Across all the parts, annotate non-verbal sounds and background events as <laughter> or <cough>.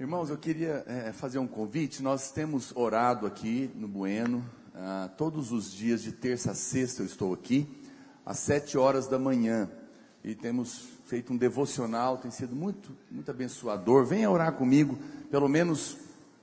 Irmãos, eu queria é, fazer um convite. Nós temos orado aqui no Bueno, ah, todos os dias de terça a sexta eu estou aqui, às sete horas da manhã. E temos feito um devocional, tem sido muito, muito abençoador. Venha orar comigo, pelo menos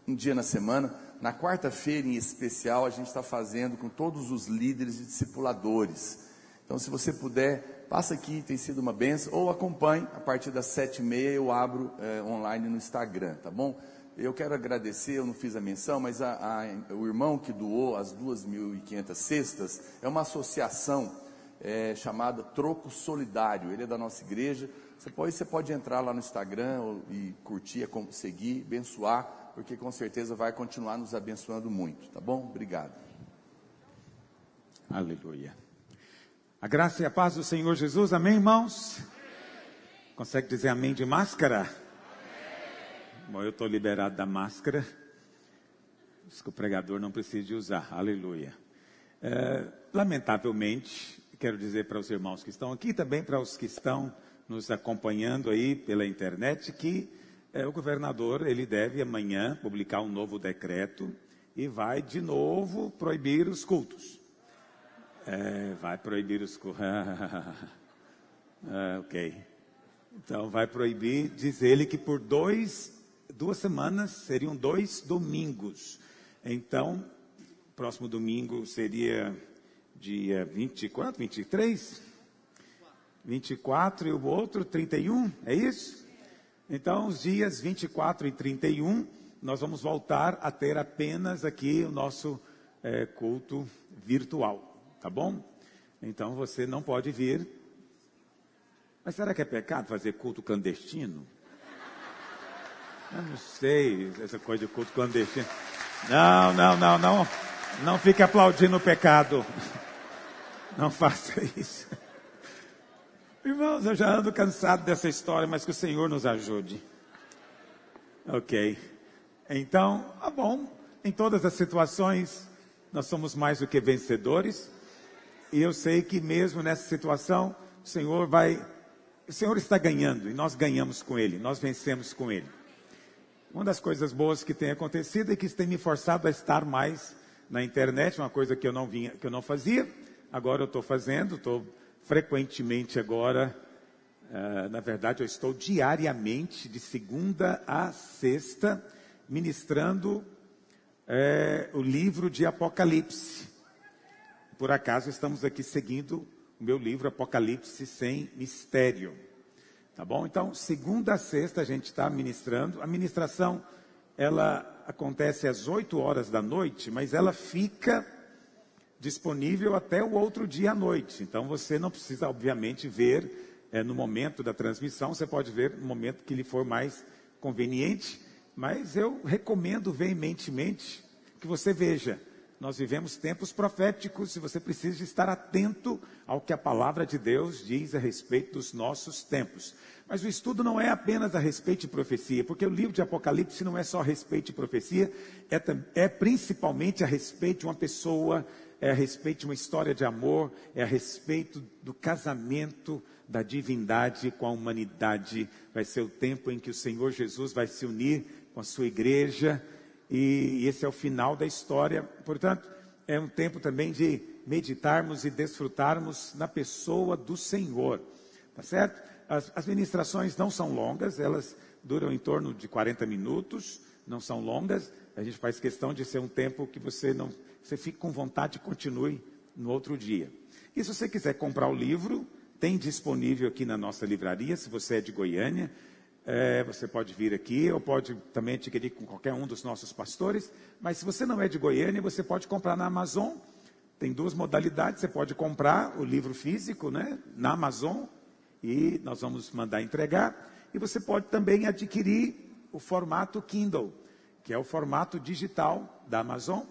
um dia na semana. Na quarta-feira, em especial, a gente está fazendo com todos os líderes e discipuladores. Então, se você puder, passa aqui, tem sido uma benção, ou acompanhe, a partir das sete e meia eu abro é, online no Instagram, tá bom? Eu quero agradecer, eu não fiz a menção, mas a, a, o irmão que doou as 2.500 cestas é uma associação é, chamada Troco Solidário, ele é da nossa igreja, você pode, você pode entrar lá no Instagram e curtir, seguir, abençoar, porque com certeza vai continuar nos abençoando muito, tá bom? Obrigado. Aleluia. A graça e a paz do Senhor Jesus, amém, irmãos? Consegue dizer amém de máscara? Amém. Bom, eu estou liberado da máscara. Diz que o pregador não precisa usar, aleluia. É, lamentavelmente, quero dizer para os irmãos que estão aqui, também para os que estão nos acompanhando aí pela internet, que é, o governador ele deve amanhã publicar um novo decreto e vai de novo proibir os cultos. É, vai proibir os. <laughs> ah, ok. Então, vai proibir, diz ele que por dois, duas semanas seriam dois domingos. Então, próximo domingo seria dia 24, 23? 24 e o outro 31, é isso? Então, os dias 24 e 31, nós vamos voltar a ter apenas aqui o nosso é, culto virtual tá bom? Então você não pode vir. Mas será que é pecado fazer culto clandestino? Eu não sei, essa coisa de culto clandestino. Não, não, não, não. Não fique aplaudindo o pecado. Não faça isso. Irmãos, eu já ando cansado dessa história, mas que o Senhor nos ajude. Ok. Então, tá bom. Em todas as situações, nós somos mais do que vencedores. E eu sei que mesmo nessa situação, o Senhor vai. O Senhor está ganhando e nós ganhamos com Ele, nós vencemos com Ele. Uma das coisas boas que tem acontecido é que isso tem me forçado a estar mais na internet, uma coisa que eu não vinha, que eu não fazia. Agora eu estou fazendo, estou frequentemente agora. Uh, na verdade, eu estou diariamente, de segunda a sexta, ministrando uh, o livro de Apocalipse. Por acaso estamos aqui seguindo o meu livro Apocalipse sem mistério. Tá bom? Então, segunda a sexta a gente está ministrando. A ministração, ela acontece às 8 horas da noite, mas ela fica disponível até o outro dia à noite. Então, você não precisa, obviamente, ver é, no momento da transmissão, você pode ver no momento que lhe for mais conveniente, mas eu recomendo veementemente que você veja nós vivemos tempos proféticos e você precisa estar atento ao que a palavra de Deus diz a respeito dos nossos tempos. Mas o estudo não é apenas a respeito de profecia, porque o livro de Apocalipse não é só a respeito de profecia, é, é principalmente a respeito de uma pessoa, é a respeito de uma história de amor, é a respeito do casamento da divindade com a humanidade. Vai ser o tempo em que o Senhor Jesus vai se unir com a sua igreja e esse é o final da história. Portanto, é um tempo também de meditarmos e desfrutarmos na pessoa do Senhor. Tá certo? As, as ministrações não são longas, elas duram em torno de 40 minutos, não são longas. A gente faz questão de ser um tempo que você não, você fique com vontade e continue no outro dia. E se você quiser comprar o livro, tem disponível aqui na nossa livraria, se você é de Goiânia, é, você pode vir aqui, ou pode também adquirir com qualquer um dos nossos pastores. Mas se você não é de Goiânia, você pode comprar na Amazon. Tem duas modalidades. Você pode comprar o livro físico né, na Amazon e nós vamos mandar entregar. E você pode também adquirir o formato Kindle, que é o formato digital da Amazon,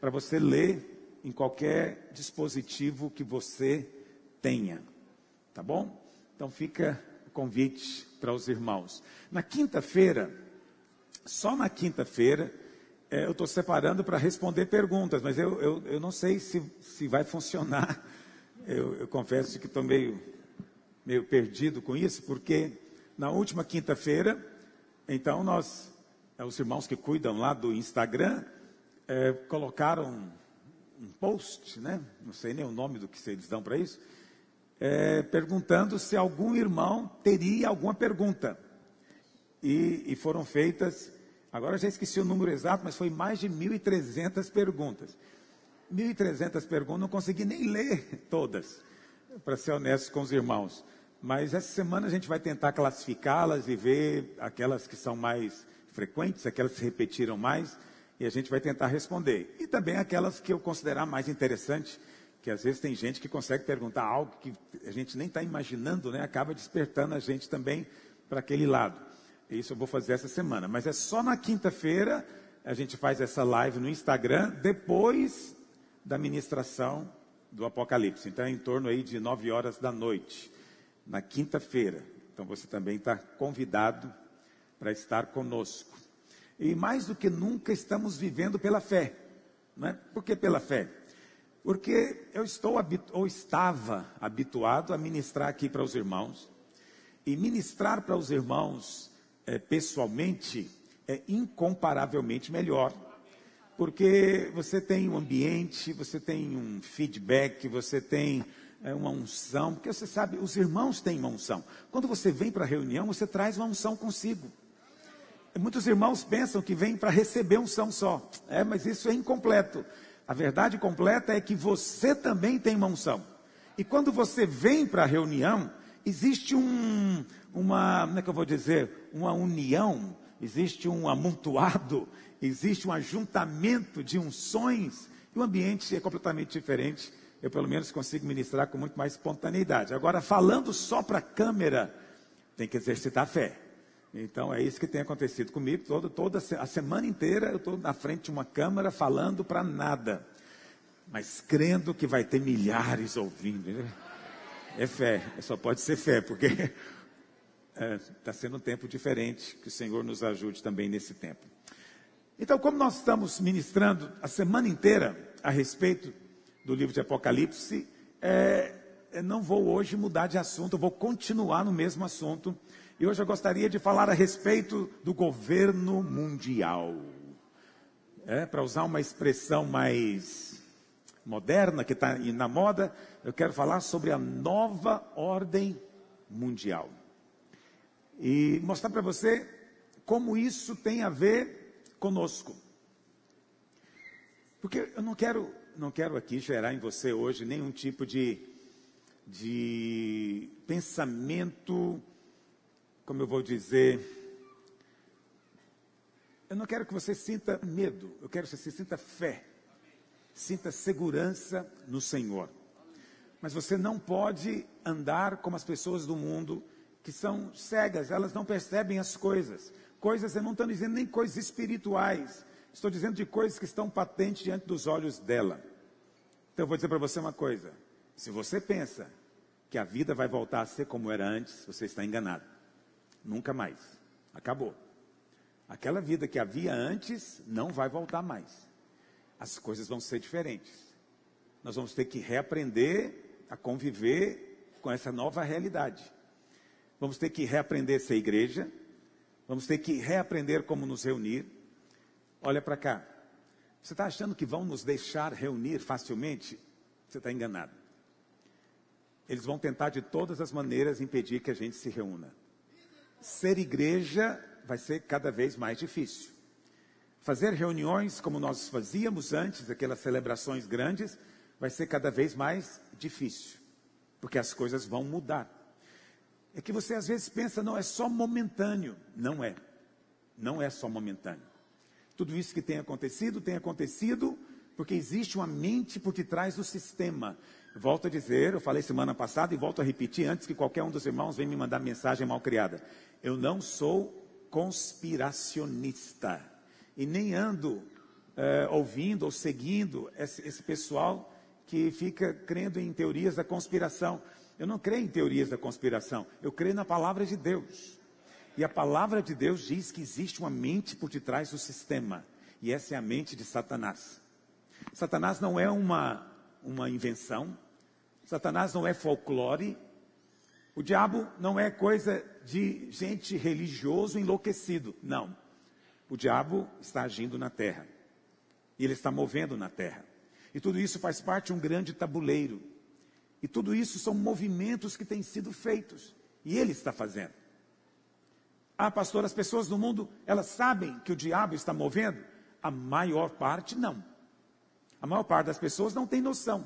para você ler em qualquer dispositivo que você tenha. Tá bom? Então fica o convite para os irmãos. Na quinta-feira, só na quinta-feira, é, eu estou separando para responder perguntas, mas eu, eu, eu não sei se, se vai funcionar. <laughs> Eu, eu confesso que estou meio, meio perdido com isso, porque na última quinta-feira, então nós é, os irmãos que cuidam lá do Instagram é, colocaram um post, né? Não sei nem o nome do que eles dão para isso, é, perguntando se algum irmão teria alguma pergunta. E, e foram feitas, agora já esqueci o número exato, mas foi mais de 1.300 perguntas. 1.300 perguntas, não consegui nem ler todas, para ser honesto com os irmãos. Mas essa semana a gente vai tentar classificá-las e ver aquelas que são mais frequentes, aquelas que se repetiram mais, e a gente vai tentar responder. E também aquelas que eu considerar mais interessantes, que às vezes tem gente que consegue perguntar algo que a gente nem está imaginando, né? acaba despertando a gente também para aquele lado. Isso eu vou fazer essa semana. Mas é só na quinta-feira a gente faz essa live no Instagram, depois da ministração do Apocalipse. Então é em torno aí de nove horas da noite, na quinta-feira. Então você também está convidado para estar conosco. E mais do que nunca estamos vivendo pela fé. Não é? Por que pela fé? Porque eu estou ou estava habituado a ministrar aqui para os irmãos. E ministrar para os irmãos é, pessoalmente é incomparavelmente melhor. Porque você tem um ambiente, você tem um feedback, você tem é, uma unção. Porque você sabe, os irmãos têm uma unção. Quando você vem para a reunião, você traz uma unção consigo. Muitos irmãos pensam que vem para receber unção só. É, mas isso é incompleto. A verdade completa é que você também tem uma unção. E quando você vem para a reunião, existe um, uma, como é que eu vou dizer, uma união, existe um amontoado, existe um ajuntamento de unções, e o ambiente é completamente diferente. Eu, pelo menos, consigo ministrar com muito mais espontaneidade. Agora, falando só para a câmera, tem que exercitar a fé. Então é isso que tem acontecido comigo. Todo, toda a semana inteira eu estou na frente de uma câmera falando para nada, mas crendo que vai ter milhares ouvindo. É fé, só pode ser fé, porque está é, tá sendo um tempo diferente. Que o Senhor nos ajude também nesse tempo. Então, como nós estamos ministrando a semana inteira a respeito do livro de Apocalipse, é, não vou hoje mudar de assunto, vou continuar no mesmo assunto e hoje eu gostaria de falar a respeito do governo mundial. É, para usar uma expressão mais moderna, que está na moda, eu quero falar sobre a nova ordem mundial. E mostrar para você como isso tem a ver conosco. Porque eu não quero, não quero aqui gerar em você hoje nenhum tipo de, de pensamento como eu vou dizer, eu não quero que você sinta medo, eu quero que você sinta fé, sinta segurança no Senhor. Mas você não pode andar como as pessoas do mundo que são cegas, elas não percebem as coisas. Coisas, eu não estou dizendo nem coisas espirituais, estou dizendo de coisas que estão patentes diante dos olhos dela. Então eu vou dizer para você uma coisa: se você pensa que a vida vai voltar a ser como era antes, você está enganado. Nunca mais. Acabou. Aquela vida que havia antes não vai voltar mais. As coisas vão ser diferentes. Nós vamos ter que reaprender a conviver com essa nova realidade. Vamos ter que reaprender a ser igreja. Vamos ter que reaprender como nos reunir. Olha para cá. Você está achando que vão nos deixar reunir facilmente? Você está enganado. Eles vão tentar de todas as maneiras impedir que a gente se reúna ser igreja vai ser cada vez mais difícil. Fazer reuniões como nós fazíamos antes, aquelas celebrações grandes, vai ser cada vez mais difícil, porque as coisas vão mudar. É que você às vezes pensa, não, é só momentâneo. Não é. Não é só momentâneo. Tudo isso que tem acontecido, tem acontecido porque existe uma mente por detrás do sistema. Volto a dizer, eu falei semana passada e volto a repetir antes que qualquer um dos irmãos venha me mandar mensagem mal criada. Eu não sou conspiracionista e nem ando é, ouvindo ou seguindo esse, esse pessoal que fica crendo em teorias da conspiração. Eu não creio em teorias da conspiração, eu creio na palavra de Deus. E a palavra de Deus diz que existe uma mente por detrás do sistema, e essa é a mente de Satanás. Satanás não é uma, uma invenção, Satanás não é folclore, o diabo não é coisa de gente religioso enlouquecido, não. O diabo está agindo na terra. E ele está movendo na terra. E tudo isso faz parte de um grande tabuleiro. E tudo isso são movimentos que têm sido feitos. E ele está fazendo. Ah, pastor, as pessoas no mundo, elas sabem que o diabo está movendo? A maior parte não. A maior parte das pessoas não tem noção.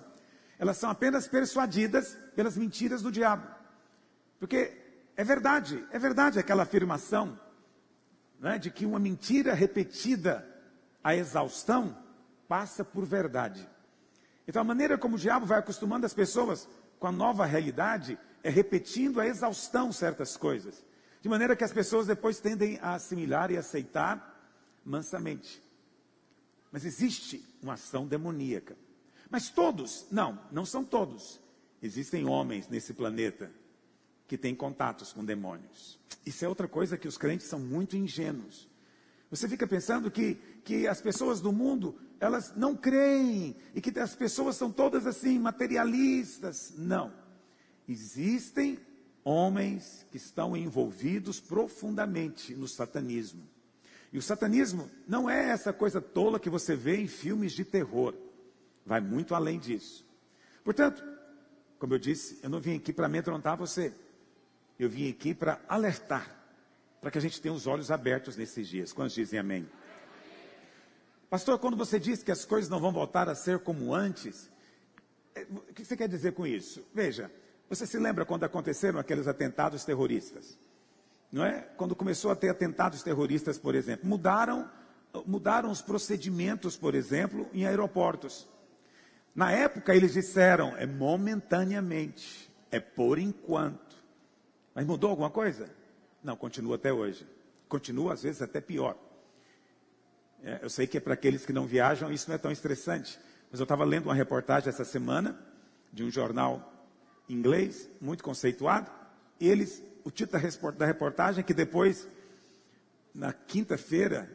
Elas são apenas persuadidas pelas mentiras do diabo. Porque é verdade, é verdade aquela afirmação né, de que uma mentira repetida à exaustão passa por verdade. Então, a maneira como o diabo vai acostumando as pessoas com a nova realidade é repetindo a exaustão certas coisas, de maneira que as pessoas depois tendem a assimilar e aceitar mansamente. Mas existe uma ação demoníaca. Mas todos, não, não são todos. Existem homens nesse planeta que têm contatos com demônios. Isso é outra coisa que os crentes são muito ingênuos. Você fica pensando que, que as pessoas do mundo, elas não creem, e que as pessoas são todas assim, materialistas. Não. Existem homens que estão envolvidos profundamente no satanismo. E o satanismo não é essa coisa tola que você vê em filmes de terror. Vai muito além disso. Portanto, como eu disse, eu não vim aqui para amedrontar você. Eu vim aqui para alertar, para que a gente tenha os olhos abertos nesses dias. Quantos dizem amém? Pastor, quando você diz que as coisas não vão voltar a ser como antes, é, o que você quer dizer com isso? Veja, você se lembra quando aconteceram aqueles atentados terroristas? Não é? Quando começou a ter atentados terroristas, por exemplo, mudaram, mudaram os procedimentos, por exemplo, em aeroportos. Na época eles disseram, é momentaneamente, é por enquanto. Mas mudou alguma coisa? Não, continua até hoje. Continua, às vezes, até pior. É, eu sei que é para aqueles que não viajam, isso não é tão estressante. Mas eu estava lendo uma reportagem essa semana, de um jornal inglês, muito conceituado. Eles, o título da reportagem é que depois, na quinta-feira,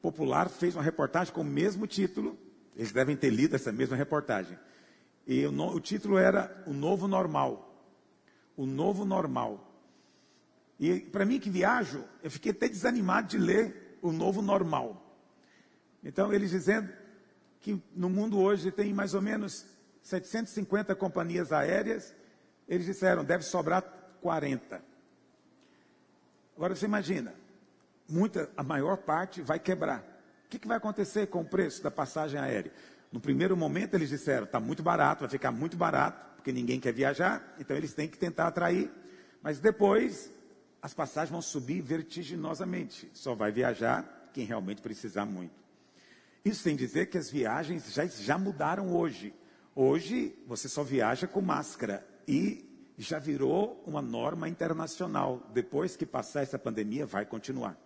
Popular fez uma reportagem com o mesmo título, eles devem ter lido essa mesma reportagem. E o, no, o título era O Novo Normal. O Novo Normal. E para mim que viajo, eu fiquei até desanimado de ler O Novo Normal. Então, eles dizendo que no mundo hoje tem mais ou menos 750 companhias aéreas, eles disseram, deve sobrar 40. Agora você imagina, muita, a maior parte vai quebrar. O que, que vai acontecer com o preço da passagem aérea? No primeiro momento eles disseram, está muito barato, vai ficar muito barato, porque ninguém quer viajar, então eles têm que tentar atrair. Mas depois as passagens vão subir vertiginosamente. Só vai viajar quem realmente precisar muito. Isso sem dizer que as viagens já, já mudaram hoje. Hoje você só viaja com máscara e já virou uma norma internacional. Depois que passar essa pandemia, vai continuar.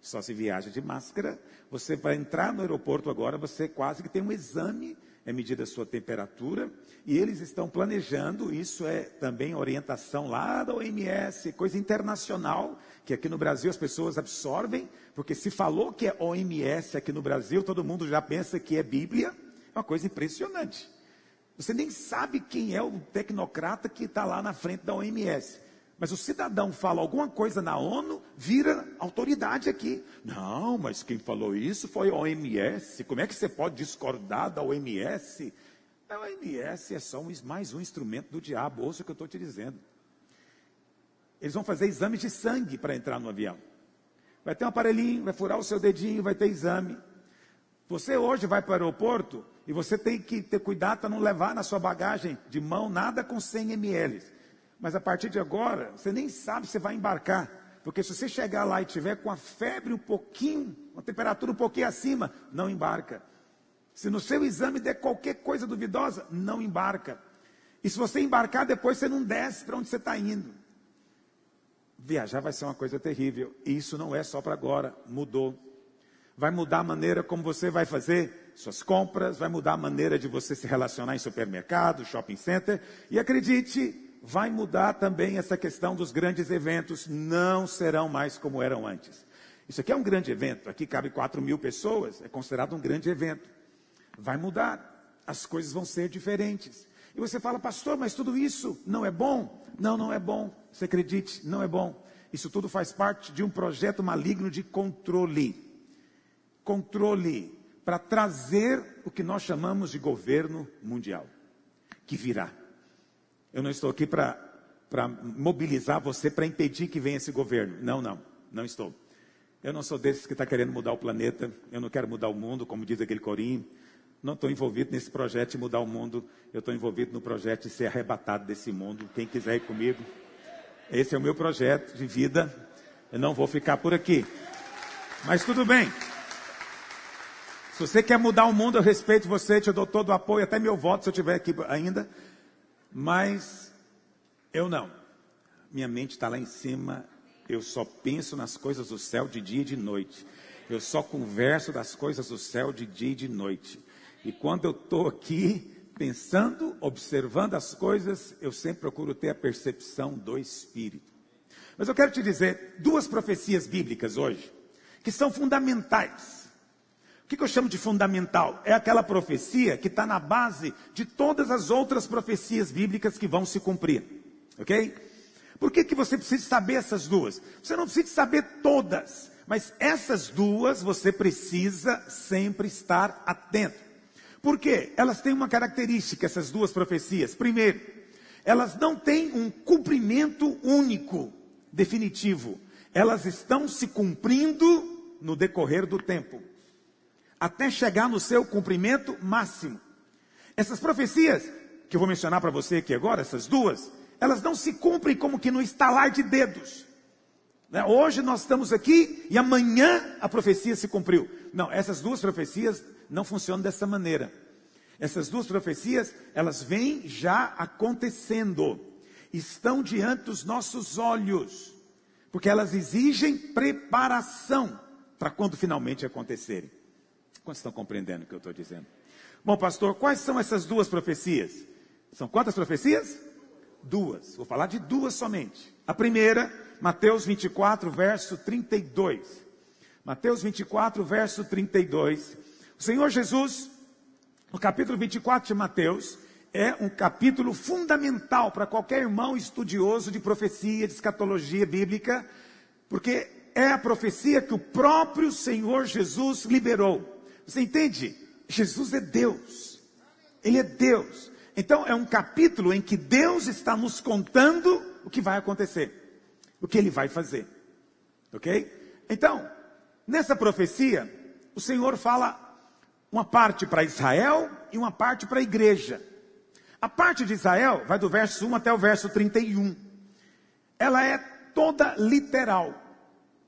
Só se viaja de máscara. Você vai entrar no aeroporto agora, você quase que tem um exame, é medida a sua temperatura, e eles estão planejando, isso é também orientação lá da OMS, coisa internacional, que aqui no Brasil as pessoas absorvem, porque se falou que é OMS aqui no Brasil, todo mundo já pensa que é Bíblia, é uma coisa impressionante. Você nem sabe quem é o tecnocrata que está lá na frente da OMS. Mas o cidadão fala alguma coisa na ONU, vira autoridade aqui. Não, mas quem falou isso foi a OMS. Como é que você pode discordar da OMS? A OMS é só um, mais um instrumento do diabo, ouça o que eu estou te dizendo. Eles vão fazer exames de sangue para entrar no avião. Vai ter um aparelhinho, vai furar o seu dedinho, vai ter exame. Você hoje vai para o aeroporto e você tem que ter cuidado para não levar na sua bagagem de mão nada com 100 ml. Mas a partir de agora, você nem sabe se vai embarcar. Porque se você chegar lá e tiver com a febre um pouquinho, uma temperatura um pouquinho acima, não embarca. Se no seu exame der qualquer coisa duvidosa, não embarca. E se você embarcar, depois você não desce para onde você está indo. Viajar vai ser uma coisa terrível. E isso não é só para agora, mudou. Vai mudar a maneira como você vai fazer suas compras, vai mudar a maneira de você se relacionar em supermercado, shopping center. E acredite, vai mudar também essa questão dos grandes eventos, não serão mais como eram antes. Isso aqui é um grande evento, aqui cabe 4 mil pessoas, é considerado um grande evento. Vai mudar, as coisas vão ser diferentes. E você fala, pastor, mas tudo isso não é bom? Não, não é bom. Você acredite, não é bom. Isso tudo faz parte de um projeto maligno de controle. controle, para trazer o que nós chamamos de governo mundial, que virá. Eu não estou aqui para mobilizar você para impedir que venha esse governo. Não, não, não estou. Eu não sou desses que está querendo mudar o planeta, eu não quero mudar o mundo, como diz aquele corinho. Não estou envolvido nesse projeto de mudar o mundo, eu estou envolvido no projeto de ser arrebatado desse mundo. Quem quiser ir comigo, esse é o meu projeto de vida. Eu não vou ficar por aqui. Mas tudo bem. Se você quer mudar o mundo, eu respeito você, te dou todo o apoio, até meu voto se eu estiver aqui ainda. Mas eu não. Minha mente está lá em cima. Eu só penso nas coisas do céu de dia e de noite. Eu só converso das coisas do céu de dia e de noite. E quando eu estou aqui pensando, observando as coisas, eu sempre procuro ter a percepção do Espírito. Mas eu quero te dizer duas profecias bíblicas hoje, que são fundamentais. Que, que eu chamo de fundamental? É aquela profecia que está na base de todas as outras profecias bíblicas que vão se cumprir. Ok? Por que, que você precisa saber essas duas? Você não precisa saber todas, mas essas duas você precisa sempre estar atento. Por quê? Elas têm uma característica, essas duas profecias. Primeiro, elas não têm um cumprimento único, definitivo. Elas estão se cumprindo no decorrer do tempo, até chegar no seu cumprimento máximo. Essas profecias, que eu vou mencionar para você aqui agora, essas duas, elas não se cumprem como que no estalar de dedos. Né? Hoje nós estamos aqui e amanhã a profecia se cumpriu. Não, essas duas profecias não funciona dessa maneira. Essas duas profecias, elas vêm já acontecendo, estão diante dos nossos olhos, porque elas exigem preparação para quando finalmente acontecerem. Quantos estão compreendendo o que eu estou dizendo? Bom, pastor, quais são essas duas profecias? São quantas profecias? Duas. Vou falar de duas somente. A primeira, Mateus 24, verso 32. Mateus 24, verso 32 o Senhor Jesus, no capítulo 24 de Mateus, é um capítulo fundamental para qualquer irmão estudioso de profecia, de escatologia bíblica, porque é a profecia que o próprio Senhor Jesus liberou. Você entende? Jesus é Deus. Ele é Deus. Então é um capítulo em que Deus está nos contando o que vai acontecer, o que ele vai fazer. OK? Então, nessa profecia, o Senhor fala uma parte para Israel e uma parte para a igreja. A parte de Israel vai do verso 1 até o verso 31. Ela é toda literal.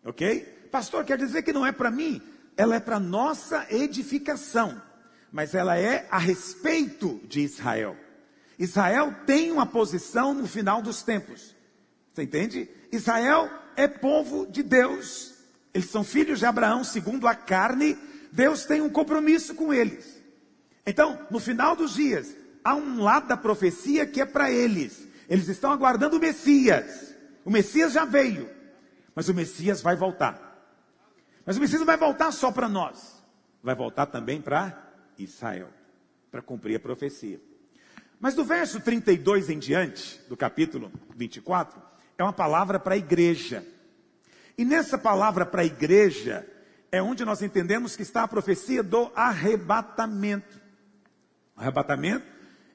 Ok? Pastor, quer dizer que não é para mim? Ela é para nossa edificação. Mas ela é a respeito de Israel. Israel tem uma posição no final dos tempos. Você entende? Israel é povo de Deus. Eles são filhos de Abraão segundo a carne, Deus tem um compromisso com eles. Então, no final dos dias, há um lado da profecia que é para eles. Eles estão aguardando o Messias. O Messias já veio, mas o Messias vai voltar. Mas o Messias não vai voltar só para nós, vai voltar também para Israel, para cumprir a profecia. Mas do verso 32 em diante, do capítulo 24, é uma palavra para a igreja. E nessa palavra para a igreja, é onde nós entendemos que está a profecia do arrebatamento. Arrebatamento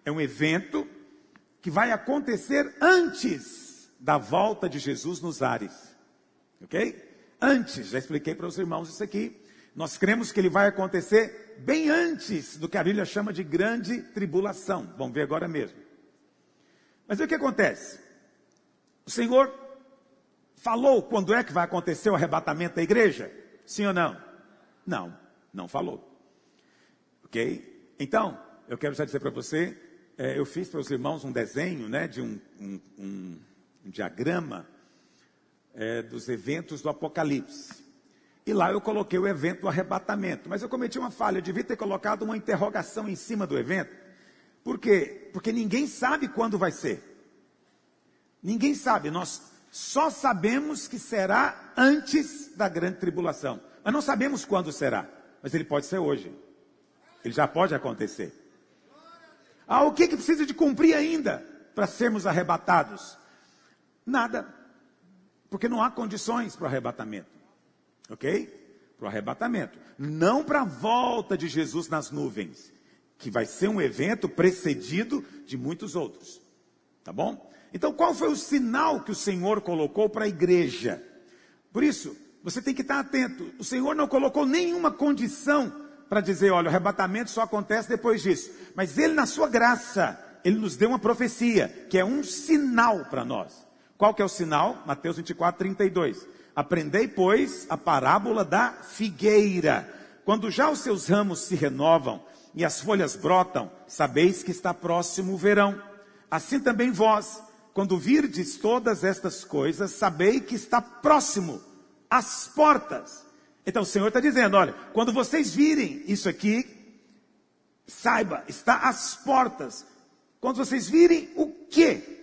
é um evento que vai acontecer antes da volta de Jesus nos ares. Ok? Antes, já expliquei para os irmãos isso aqui. Nós cremos que ele vai acontecer bem antes do que a Bíblia chama de grande tribulação. Vamos ver agora mesmo. Mas o que acontece? O Senhor falou quando é que vai acontecer o arrebatamento da igreja? Sim ou não? Não, não falou. Ok? Então, eu quero já dizer para você, é, eu fiz para os irmãos um desenho, né, de um, um, um, um diagrama é, dos eventos do Apocalipse. E lá eu coloquei o evento do arrebatamento. Mas eu cometi uma falha, eu devia ter colocado uma interrogação em cima do evento. Por quê? Porque ninguém sabe quando vai ser. Ninguém sabe. Nós só sabemos que será antes da grande tribulação. Mas não sabemos quando será. Mas ele pode ser hoje. Ele já pode acontecer. Ah, o que, que precisa de cumprir ainda para sermos arrebatados? Nada. Porque não há condições para o arrebatamento. Ok? para o arrebatamento, não para a volta de Jesus nas nuvens, que vai ser um evento precedido de muitos outros. Tá bom? Então, qual foi o sinal que o Senhor colocou para a igreja? Por isso, você tem que estar atento. O Senhor não colocou nenhuma condição para dizer, olha, o arrebatamento só acontece depois disso. Mas Ele, na sua graça, Ele nos deu uma profecia, que é um sinal para nós. Qual que é o sinal? Mateus 24, 32. Aprendei, pois, a parábola da figueira. Quando já os seus ramos se renovam e as folhas brotam, sabeis que está próximo o verão. Assim também vós, quando virdes todas estas coisas, sabei que está próximo, às portas. Então o Senhor está dizendo: olha, quando vocês virem isso aqui, saiba, está às portas. Quando vocês virem o quê?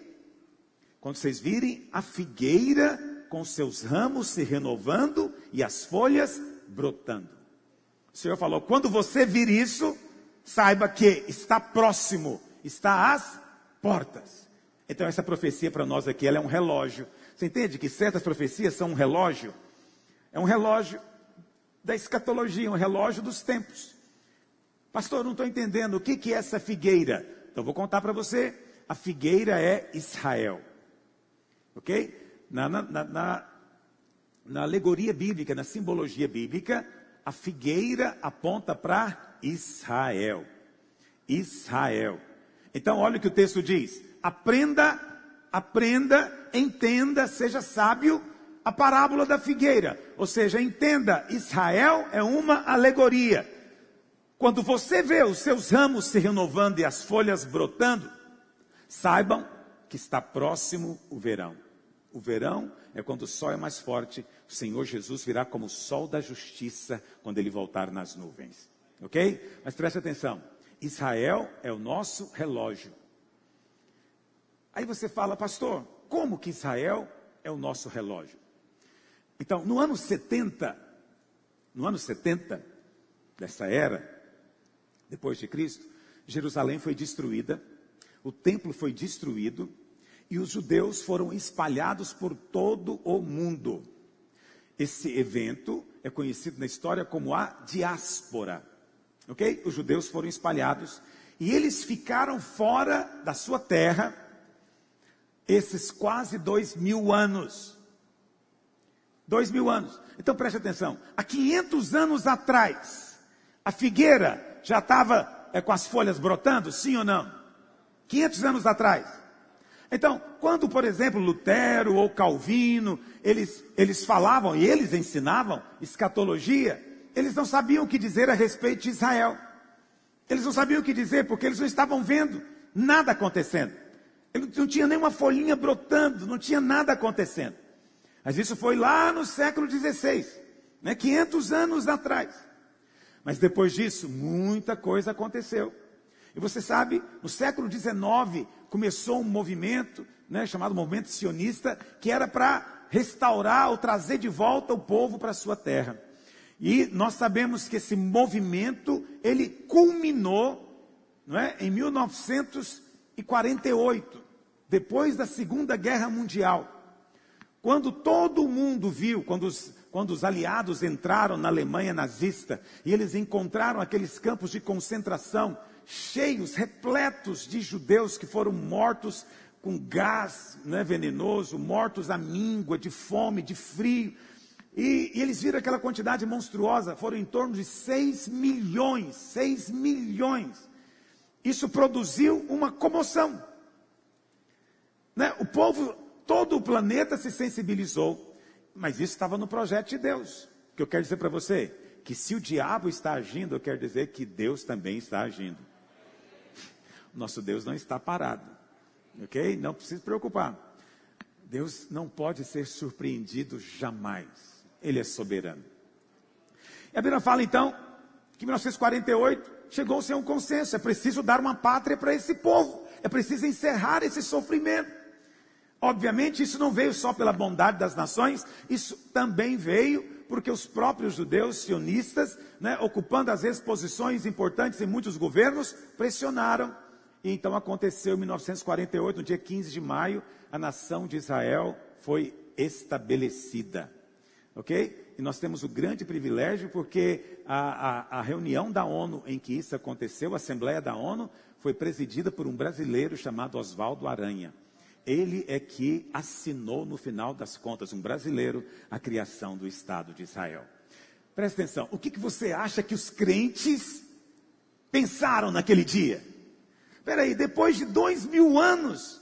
Quando vocês virem a figueira com seus ramos se renovando e as folhas brotando. O Senhor falou: quando você vir isso, saiba que está próximo, está às portas. Então essa profecia para nós aqui, ela é um relógio. Você entende que certas profecias são um relógio? É um relógio da escatologia, um relógio dos tempos. Pastor, não estou entendendo o que, que é essa figueira. Então vou contar para você. A figueira é Israel. Ok? na, na, na, na alegoria bíblica, na simbologia bíblica, a figueira aponta para Israel. Israel. Então, olha o que o texto diz: aprenda, aprenda, entenda, seja sábio a parábola da figueira. Ou seja, entenda, Israel é uma alegoria. Quando você vê os seus ramos se renovando e as folhas brotando, saibam que está próximo o verão. O verão é quando o sol é mais forte. O Senhor Jesus virá como o sol da justiça quando ele voltar nas nuvens. Ok? Mas preste atenção: Israel é o nosso relógio. Aí você fala, pastor, como que Israel é o nosso relógio? Então, no ano 70, no ano 70 dessa era, depois de Cristo, Jerusalém foi destruída, o templo foi destruído, e os judeus foram espalhados por todo o mundo. Esse evento é conhecido na história como a diáspora. Ok? Os judeus foram espalhados e eles ficaram fora da sua terra esses quase dois mil anos. Dois mil anos. Então preste atenção. Há 500 anos atrás, a figueira já estava é, com as folhas brotando, sim ou não? 500 anos atrás. Então, quando, por exemplo, Lutero ou Calvino, eles, eles falavam e eles ensinavam escatologia, eles não sabiam o que dizer a respeito de Israel. Eles não sabiam o que dizer porque eles não estavam vendo nada acontecendo. Ele não tinha nenhuma folhinha brotando, não tinha nada acontecendo. Mas isso foi lá no século XVI, né, 500 anos atrás. Mas depois disso, muita coisa aconteceu. E você sabe, no século XIX começou um movimento, né, chamado movimento sionista, que era para restaurar ou trazer de volta o povo para a sua terra. E nós sabemos que esse movimento, ele culminou não é, em 1948, depois da Segunda Guerra Mundial. Quando todo mundo viu, quando os, quando os aliados entraram na Alemanha nazista e eles encontraram aqueles campos de concentração cheios, repletos de judeus que foram mortos com gás né, venenoso, mortos à míngua, de fome, de frio. E, e, eles viram aquela quantidade monstruosa, foram em torno de 6 milhões, 6 milhões. Isso produziu uma comoção. Né? O povo, todo o planeta se sensibilizou, mas isso estava no projeto de Deus. O que eu quero dizer para você? Que se o diabo está agindo, eu quero dizer que Deus também está agindo. Nosso Deus não está parado. Ok? Não precisa se preocupar. Deus não pode ser surpreendido jamais. Ele é soberano. E a Bíblia fala então que em 1948 chegou-se a um consenso: é preciso dar uma pátria para esse povo, é preciso encerrar esse sofrimento. Obviamente, isso não veio só pela bondade das nações, isso também veio porque os próprios judeus sionistas, né, ocupando às vezes posições importantes em muitos governos, pressionaram e então aconteceu em 1948, no dia 15 de maio, a nação de Israel foi estabelecida. Ok? e nós temos o grande privilégio porque a, a, a reunião da ONU em que isso aconteceu, a Assembleia da ONU, foi presidida por um brasileiro chamado Oswaldo Aranha. Ele é que assinou, no final das contas, um brasileiro, a criação do Estado de Israel. Presta atenção, o que, que você acha que os crentes pensaram naquele dia? Espera aí, depois de dois mil anos,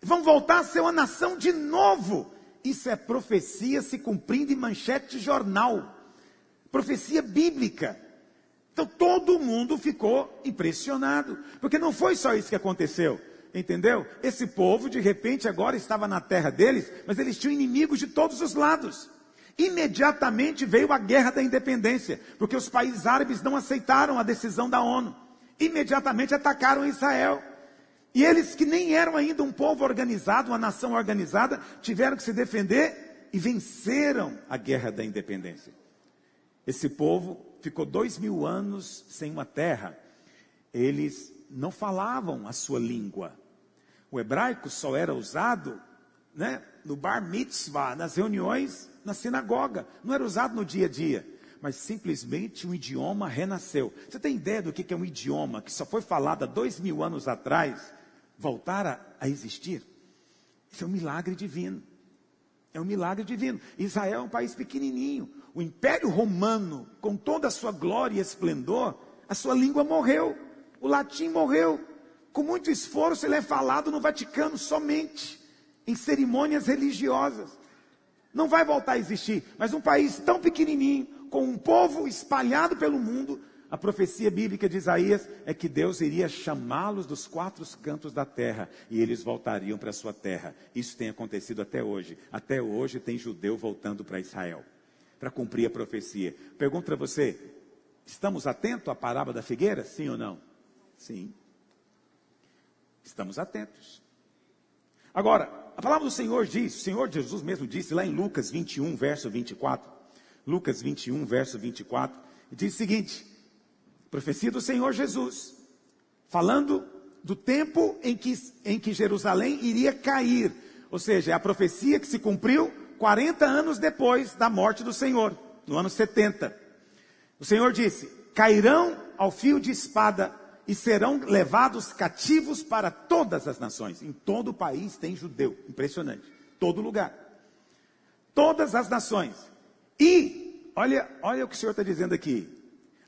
vão voltar a ser uma nação de novo. Isso é profecia se cumprindo em manchete de jornal. Profecia bíblica. Então todo mundo ficou impressionado, porque não foi só isso que aconteceu. Entendeu? Esse povo, de repente, agora estava na terra deles, mas eles tinham inimigos de todos os lados. Imediatamente veio a guerra da independência, porque os países árabes não aceitaram a decisão da ONU. Imediatamente atacaram Israel. E eles, que nem eram ainda um povo organizado, uma nação organizada, tiveram que se defender e venceram a guerra da independência. Esse povo ficou dois mil anos sem uma terra. Eles não falavam a sua língua. O hebraico só era usado né, no bar mitzvah, nas reuniões, na sinagoga. Não era usado no dia a dia. Mas simplesmente um idioma renasceu. Você tem ideia do que é um idioma que só foi falado há dois mil anos atrás voltar a, a existir? Isso é um milagre divino. É um milagre divino. Israel é um país pequenininho. O Império Romano, com toda a sua glória e esplendor, a sua língua morreu. O latim morreu. Com muito esforço, ele é falado no Vaticano somente, em cerimônias religiosas. Não vai voltar a existir, mas um país tão pequenininho, com um povo espalhado pelo mundo, a profecia bíblica de Isaías é que Deus iria chamá-los dos quatro cantos da terra e eles voltariam para a sua terra. Isso tem acontecido até hoje. Até hoje tem judeu voltando para Israel para cumprir a profecia. Pergunto para você: estamos atentos à parábola da figueira? Sim ou não? Sim. Estamos atentos. Agora, a palavra do Senhor diz, o Senhor Jesus mesmo disse lá em Lucas 21, verso 24. Lucas 21, verso 24, diz o seguinte: profecia do Senhor Jesus, falando do tempo em que, em que Jerusalém iria cair, ou seja, é a profecia que se cumpriu 40 anos depois da morte do Senhor, no ano 70. O Senhor disse: cairão ao fio de espada e serão levados cativos para todas as nações. Em todo o país tem judeu, impressionante. Todo lugar. Todas as nações. E, olha, olha o que o Senhor está dizendo aqui.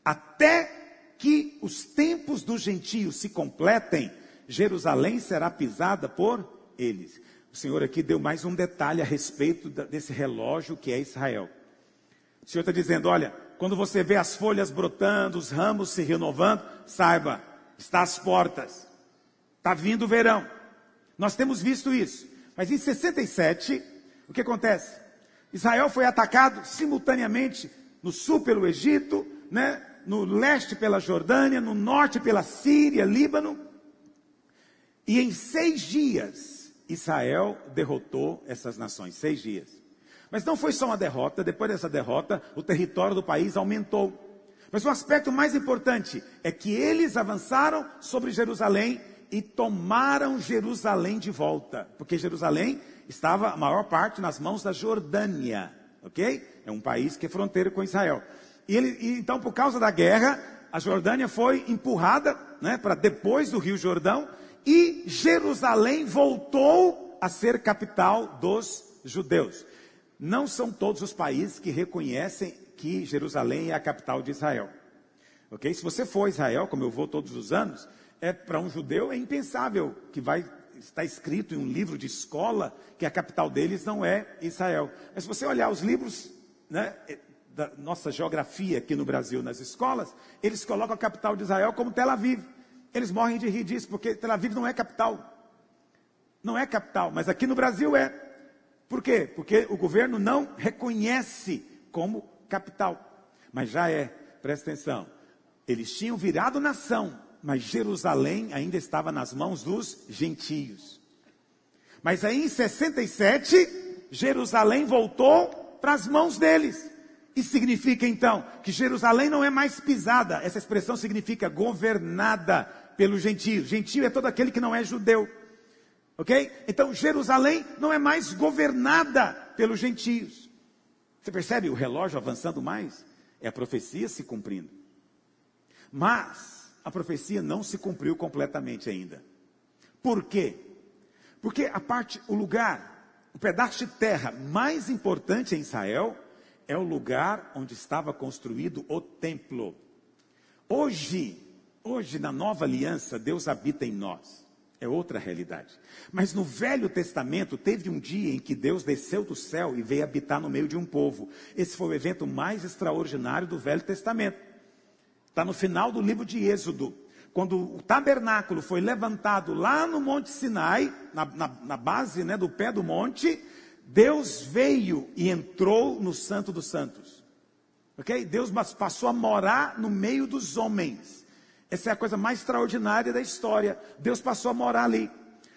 Até que os tempos dos gentios se completem, Jerusalém será pisada por eles. O Senhor aqui deu mais um detalhe a respeito desse relógio que é Israel. O Senhor está dizendo: olha, quando você vê as folhas brotando, os ramos se renovando, saiba, está às portas. Está vindo o verão. Nós temos visto isso. Mas em 67, o que acontece? Israel foi atacado simultaneamente no sul pelo Egito, né? no leste pela Jordânia, no norte pela Síria, Líbano. E em seis dias, Israel derrotou essas nações. Seis dias. Mas não foi só uma derrota, depois dessa derrota, o território do país aumentou. Mas o aspecto mais importante é que eles avançaram sobre Jerusalém e tomaram Jerusalém de volta, porque Jerusalém estava a maior parte nas mãos da Jordânia, ok? É um país que é fronteira com Israel. E, ele, e então, por causa da guerra, a Jordânia foi empurrada né, para depois do Rio Jordão e Jerusalém voltou a ser capital dos judeus. Não são todos os países que reconhecem que Jerusalém é a capital de Israel. Ok? Se você for a Israel, como eu vou todos os anos, é para um judeu é impensável que vai estar escrito em um livro de escola que a capital deles não é Israel. Mas se você olhar os livros né, da nossa geografia aqui no Brasil, nas escolas, eles colocam a capital de Israel como Tel Aviv. Eles morrem de rir disso, porque Tel Aviv não é capital. Não é capital, mas aqui no Brasil é. Por quê? Porque o governo não reconhece como capital. Mas já é, presta atenção. Eles tinham virado nação, mas Jerusalém ainda estava nas mãos dos gentios. Mas aí em 67, Jerusalém voltou para as mãos deles. Isso significa então que Jerusalém não é mais pisada. Essa expressão significa governada pelos gentios. Gentio é todo aquele que não é judeu. Ok? Então Jerusalém não é mais governada pelos gentios. Você percebe o relógio avançando mais? É a profecia se cumprindo. Mas a profecia não se cumpriu completamente ainda. Por quê? Porque a parte, o lugar, o pedaço de terra mais importante em Israel é o lugar onde estava construído o templo. Hoje, hoje na nova aliança, Deus habita em nós. É outra realidade. Mas no Velho Testamento teve um dia em que Deus desceu do céu e veio habitar no meio de um povo. Esse foi o evento mais extraordinário do Velho Testamento. Está no final do livro de Êxodo. Quando o tabernáculo foi levantado lá no Monte Sinai, na, na, na base né, do pé do monte, Deus veio e entrou no Santo dos Santos. Ok? Deus passou a morar no meio dos homens. Essa é a coisa mais extraordinária da história. Deus passou a morar ali.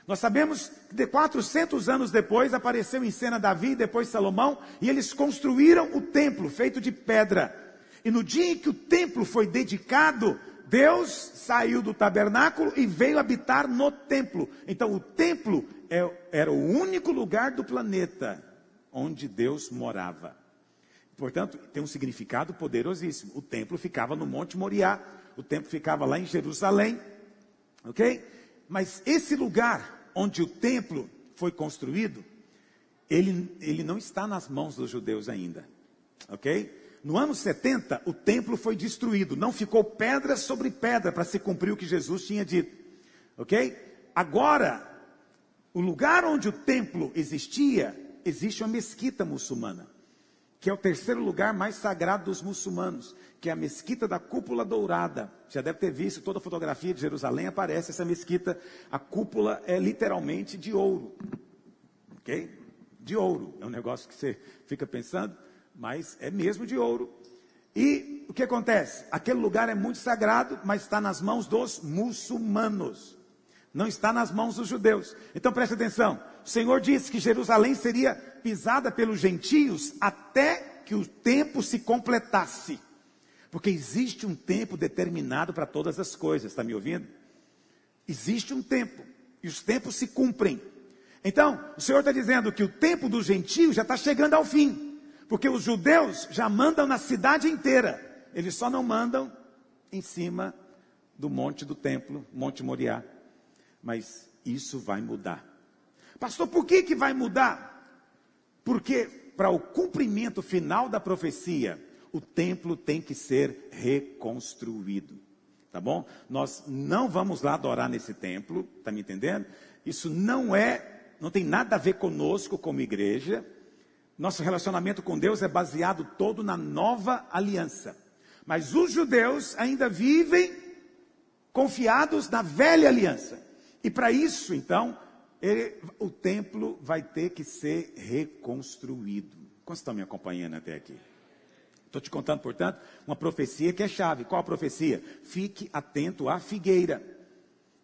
Nós sabemos que de 400 anos depois apareceu em cena Davi depois Salomão, e eles construíram o templo feito de pedra. E no dia em que o templo foi dedicado, Deus saiu do tabernáculo e veio habitar no templo. Então o templo é, era o único lugar do planeta onde Deus morava. Portanto, tem um significado poderosíssimo. O templo ficava no Monte Moriá o templo ficava lá em Jerusalém, ok? Mas esse lugar onde o templo foi construído, ele, ele não está nas mãos dos judeus ainda, ok? No ano 70, o templo foi destruído, não ficou pedra sobre pedra para se cumprir o que Jesus tinha dito, ok? Agora, o lugar onde o templo existia, existe uma mesquita muçulmana que é o terceiro lugar mais sagrado dos muçulmanos, que é a mesquita da cúpula dourada. Já deve ter visto toda a fotografia de Jerusalém, aparece essa mesquita. A cúpula é literalmente de ouro. Ok? De ouro. É um negócio que você fica pensando, mas é mesmo de ouro. E o que acontece? Aquele lugar é muito sagrado, mas está nas mãos dos muçulmanos. Não está nas mãos dos judeus. Então preste atenção. O Senhor disse que Jerusalém seria pisada pelos gentios até que o tempo se completasse. Porque existe um tempo determinado para todas as coisas, está me ouvindo? Existe um tempo, e os tempos se cumprem. Então, o Senhor está dizendo que o tempo dos gentios já está chegando ao fim, porque os judeus já mandam na cidade inteira, eles só não mandam em cima do monte do templo, Monte Moriá. Mas isso vai mudar. Pastor, por que, que vai mudar? Porque para o cumprimento final da profecia, o templo tem que ser reconstruído. Tá bom? Nós não vamos lá adorar nesse templo, tá me entendendo? Isso não é, não tem nada a ver conosco como igreja. Nosso relacionamento com Deus é baseado todo na nova aliança. Mas os judeus ainda vivem confiados na velha aliança. E para isso, então, ele, o templo vai ter que ser reconstruído. Como estão me acompanhando até aqui? Estou te contando, portanto, uma profecia que é chave. Qual a profecia? Fique atento à figueira.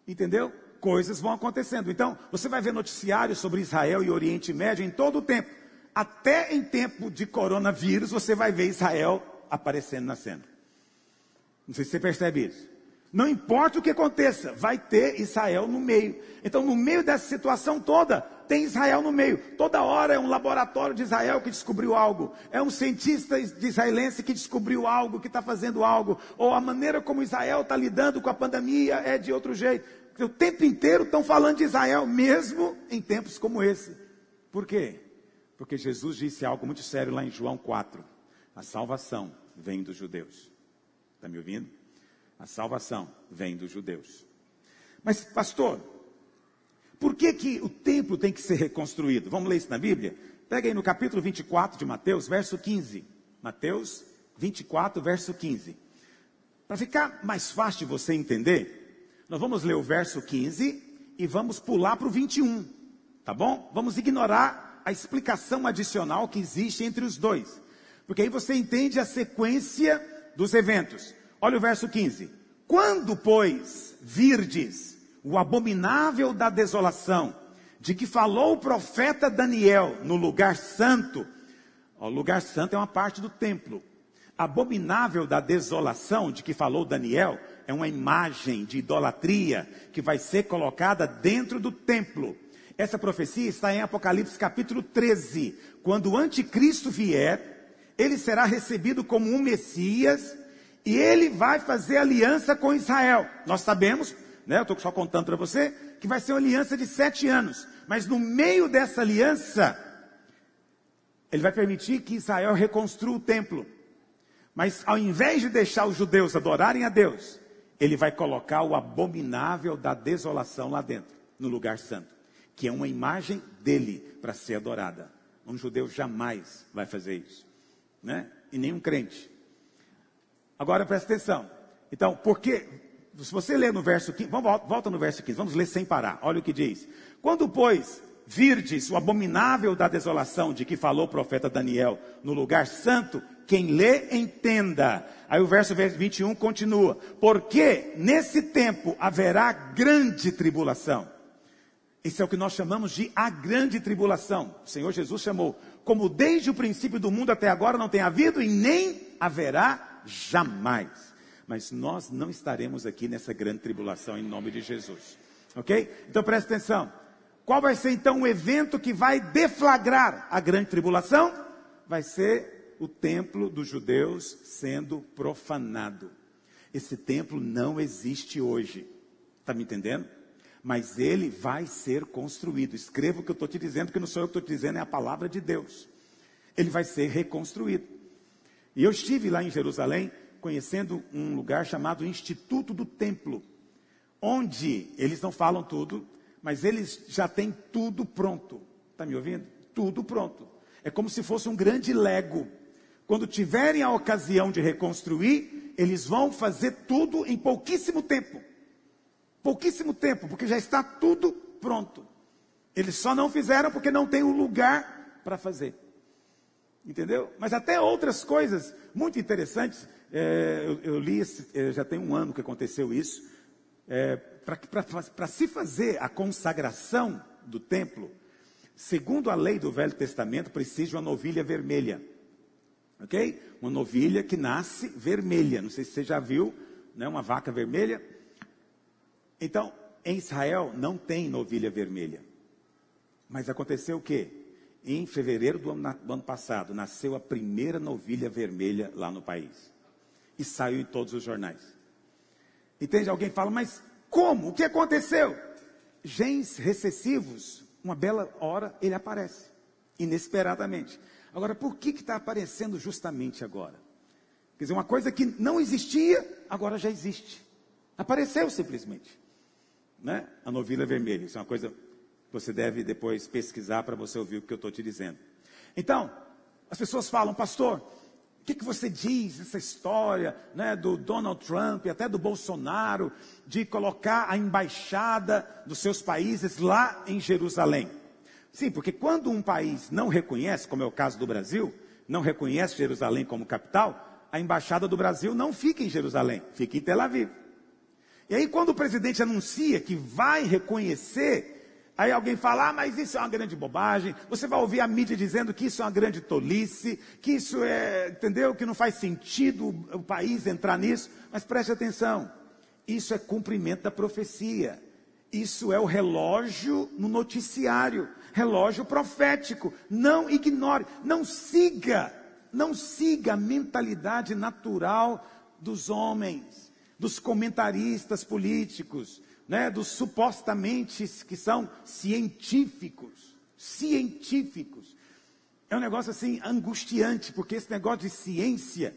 Entendeu? Coisas vão acontecendo. Então, você vai ver noticiários sobre Israel e Oriente Médio em todo o tempo. Até em tempo de coronavírus, você vai ver Israel aparecendo na cena. Não sei se você percebe isso. Não importa o que aconteça, vai ter Israel no meio. Então, no meio dessa situação toda, tem Israel no meio. Toda hora é um laboratório de Israel que descobriu algo. É um cientista israelense que descobriu algo, que está fazendo algo. Ou a maneira como Israel está lidando com a pandemia é de outro jeito. O tempo inteiro estão falando de Israel, mesmo em tempos como esse. Por quê? Porque Jesus disse algo muito sério lá em João 4. A salvação vem dos judeus. Está me ouvindo? A salvação vem dos judeus. Mas, pastor, por que, que o templo tem que ser reconstruído? Vamos ler isso na Bíblia? Pega aí no capítulo 24 de Mateus, verso 15. Mateus 24, verso 15. Para ficar mais fácil de você entender, nós vamos ler o verso 15 e vamos pular para o 21. Tá bom? Vamos ignorar a explicação adicional que existe entre os dois. Porque aí você entende a sequência dos eventos. Olha o verso 15. Quando, pois, virdes o abominável da desolação, de que falou o profeta Daniel no lugar santo, o lugar santo é uma parte do templo. Abominável da desolação de que falou Daniel é uma imagem de idolatria que vai ser colocada dentro do templo. Essa profecia está em Apocalipse capítulo 13, quando o anticristo vier ele será recebido como um Messias e ele vai fazer aliança com Israel. Nós sabemos, né, eu estou só contando para você, que vai ser uma aliança de sete anos. Mas no meio dessa aliança, ele vai permitir que Israel reconstrua o templo. Mas ao invés de deixar os judeus adorarem a Deus, ele vai colocar o abominável da desolação lá dentro, no lugar santo, que é uma imagem dele para ser adorada. Um judeu jamais vai fazer isso, né? E nenhum crente. Agora presta atenção. Então, porque se você ler no verso 15, vamos, volta no verso 15, vamos ler sem parar. Olha o que diz. Quando, pois, virdes o abominável da desolação de que falou o profeta Daniel no lugar santo, quem lê, entenda. Aí o verso 21 continua: Porque nesse tempo haverá grande tribulação. Isso é o que nós chamamos de a grande tribulação. O Senhor Jesus chamou, como desde o princípio do mundo até agora não tem havido e nem haverá jamais. Mas nós não estaremos aqui nessa grande tribulação em nome de Jesus. Ok? Então preste atenção. Qual vai ser então o evento que vai deflagrar a grande tribulação? Vai ser o templo dos judeus sendo profanado. Esse templo não existe hoje. Está me entendendo? Mas ele vai ser construído. Escreva o que eu estou te dizendo, que não sou eu que estou te dizendo, é a palavra de Deus. Ele vai ser reconstruído. E eu estive lá em Jerusalém, conhecendo um lugar chamado Instituto do Templo, onde eles não falam tudo, mas eles já têm tudo pronto. Está me ouvindo? Tudo pronto. É como se fosse um grande lego. Quando tiverem a ocasião de reconstruir, eles vão fazer tudo em pouquíssimo tempo. Pouquíssimo tempo, porque já está tudo pronto. Eles só não fizeram porque não tem o um lugar para fazer. Entendeu? Mas até outras coisas muito interessantes. É, eu, eu, li, é, já tem um ano que aconteceu isso. É, Para se fazer a consagração do templo, segundo a lei do Velho Testamento, precisa de uma novilha vermelha. Ok? Uma novilha que nasce vermelha. Não sei se você já viu, né? uma vaca vermelha. Então, em Israel não tem novilha vermelha. Mas aconteceu o quê? Em fevereiro do ano, do ano passado, nasceu a primeira novilha vermelha lá no país. E saiu em todos os jornais. Entende? Alguém fala, mas como? O que aconteceu? Genes recessivos, uma bela hora ele aparece, inesperadamente. Agora, por que está aparecendo justamente agora? Quer dizer, uma coisa que não existia, agora já existe. Apareceu simplesmente. Né? A novilha vermelha. Isso é uma coisa você deve depois pesquisar para você ouvir o que eu estou te dizendo. Então, as pessoas falam, pastor, o que, que você diz nessa história né, do Donald Trump e até do Bolsonaro de colocar a embaixada dos seus países lá em Jerusalém? Sim, porque quando um país não reconhece, como é o caso do Brasil, não reconhece Jerusalém como capital, a embaixada do Brasil não fica em Jerusalém, fica em Tel Aviv. E aí, quando o presidente anuncia que vai reconhecer Aí alguém fala, ah, mas isso é uma grande bobagem. Você vai ouvir a mídia dizendo que isso é uma grande tolice, que isso é, entendeu? Que não faz sentido o país entrar nisso. Mas preste atenção, isso é cumprimento da profecia. Isso é o relógio no noticiário, relógio profético. Não ignore, não siga, não siga a mentalidade natural dos homens, dos comentaristas políticos né, dos supostamente que são científicos. Científicos. É um negócio assim angustiante, porque esse negócio de ciência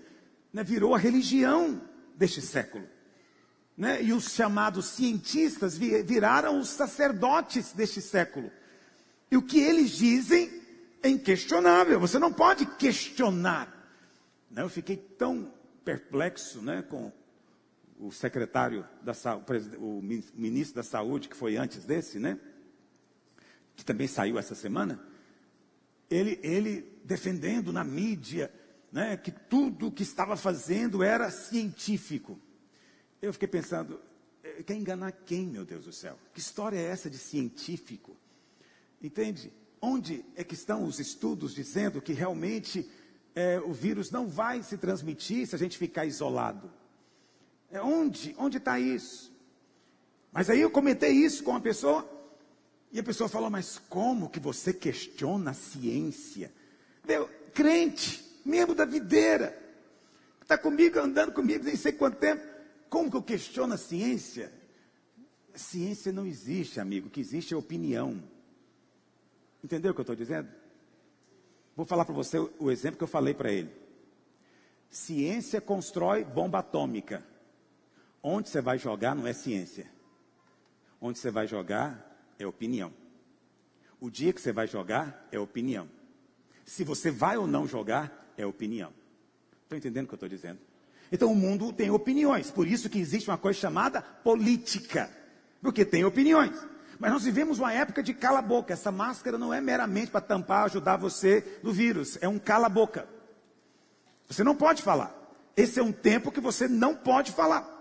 né, virou a religião deste século. Né? E os chamados cientistas viraram os sacerdotes deste século. E o que eles dizem é inquestionável, você não pode questionar. Eu fiquei tão perplexo né, com o secretário da o ministro da Saúde, que foi antes desse, né? Que também saiu essa semana. Ele, ele defendendo na mídia, né, que tudo que estava fazendo era científico. Eu fiquei pensando, é, quer enganar quem, meu Deus do céu? Que história é essa de científico? Entende? Onde é que estão os estudos dizendo que realmente é, o vírus não vai se transmitir se a gente ficar isolado? É onde? Onde está isso? Mas aí eu comentei isso com uma pessoa, e a pessoa falou, mas como que você questiona a ciência? Meu, crente, membro da videira, está comigo, andando comigo, nem sei quanto tempo. Como que eu questiono a ciência? A ciência não existe, amigo. O que existe é opinião. Entendeu o que eu estou dizendo? Vou falar para você o exemplo que eu falei para ele. Ciência constrói bomba atômica. Onde você vai jogar não é ciência. Onde você vai jogar é opinião. O dia que você vai jogar é opinião. Se você vai ou não jogar é opinião. Estou entendendo o que eu estou dizendo? Então o mundo tem opiniões. Por isso que existe uma coisa chamada política. Porque tem opiniões. Mas nós vivemos uma época de cala-boca. Essa máscara não é meramente para tampar, ajudar você do vírus. É um cala-boca. Você não pode falar. Esse é um tempo que você não pode falar.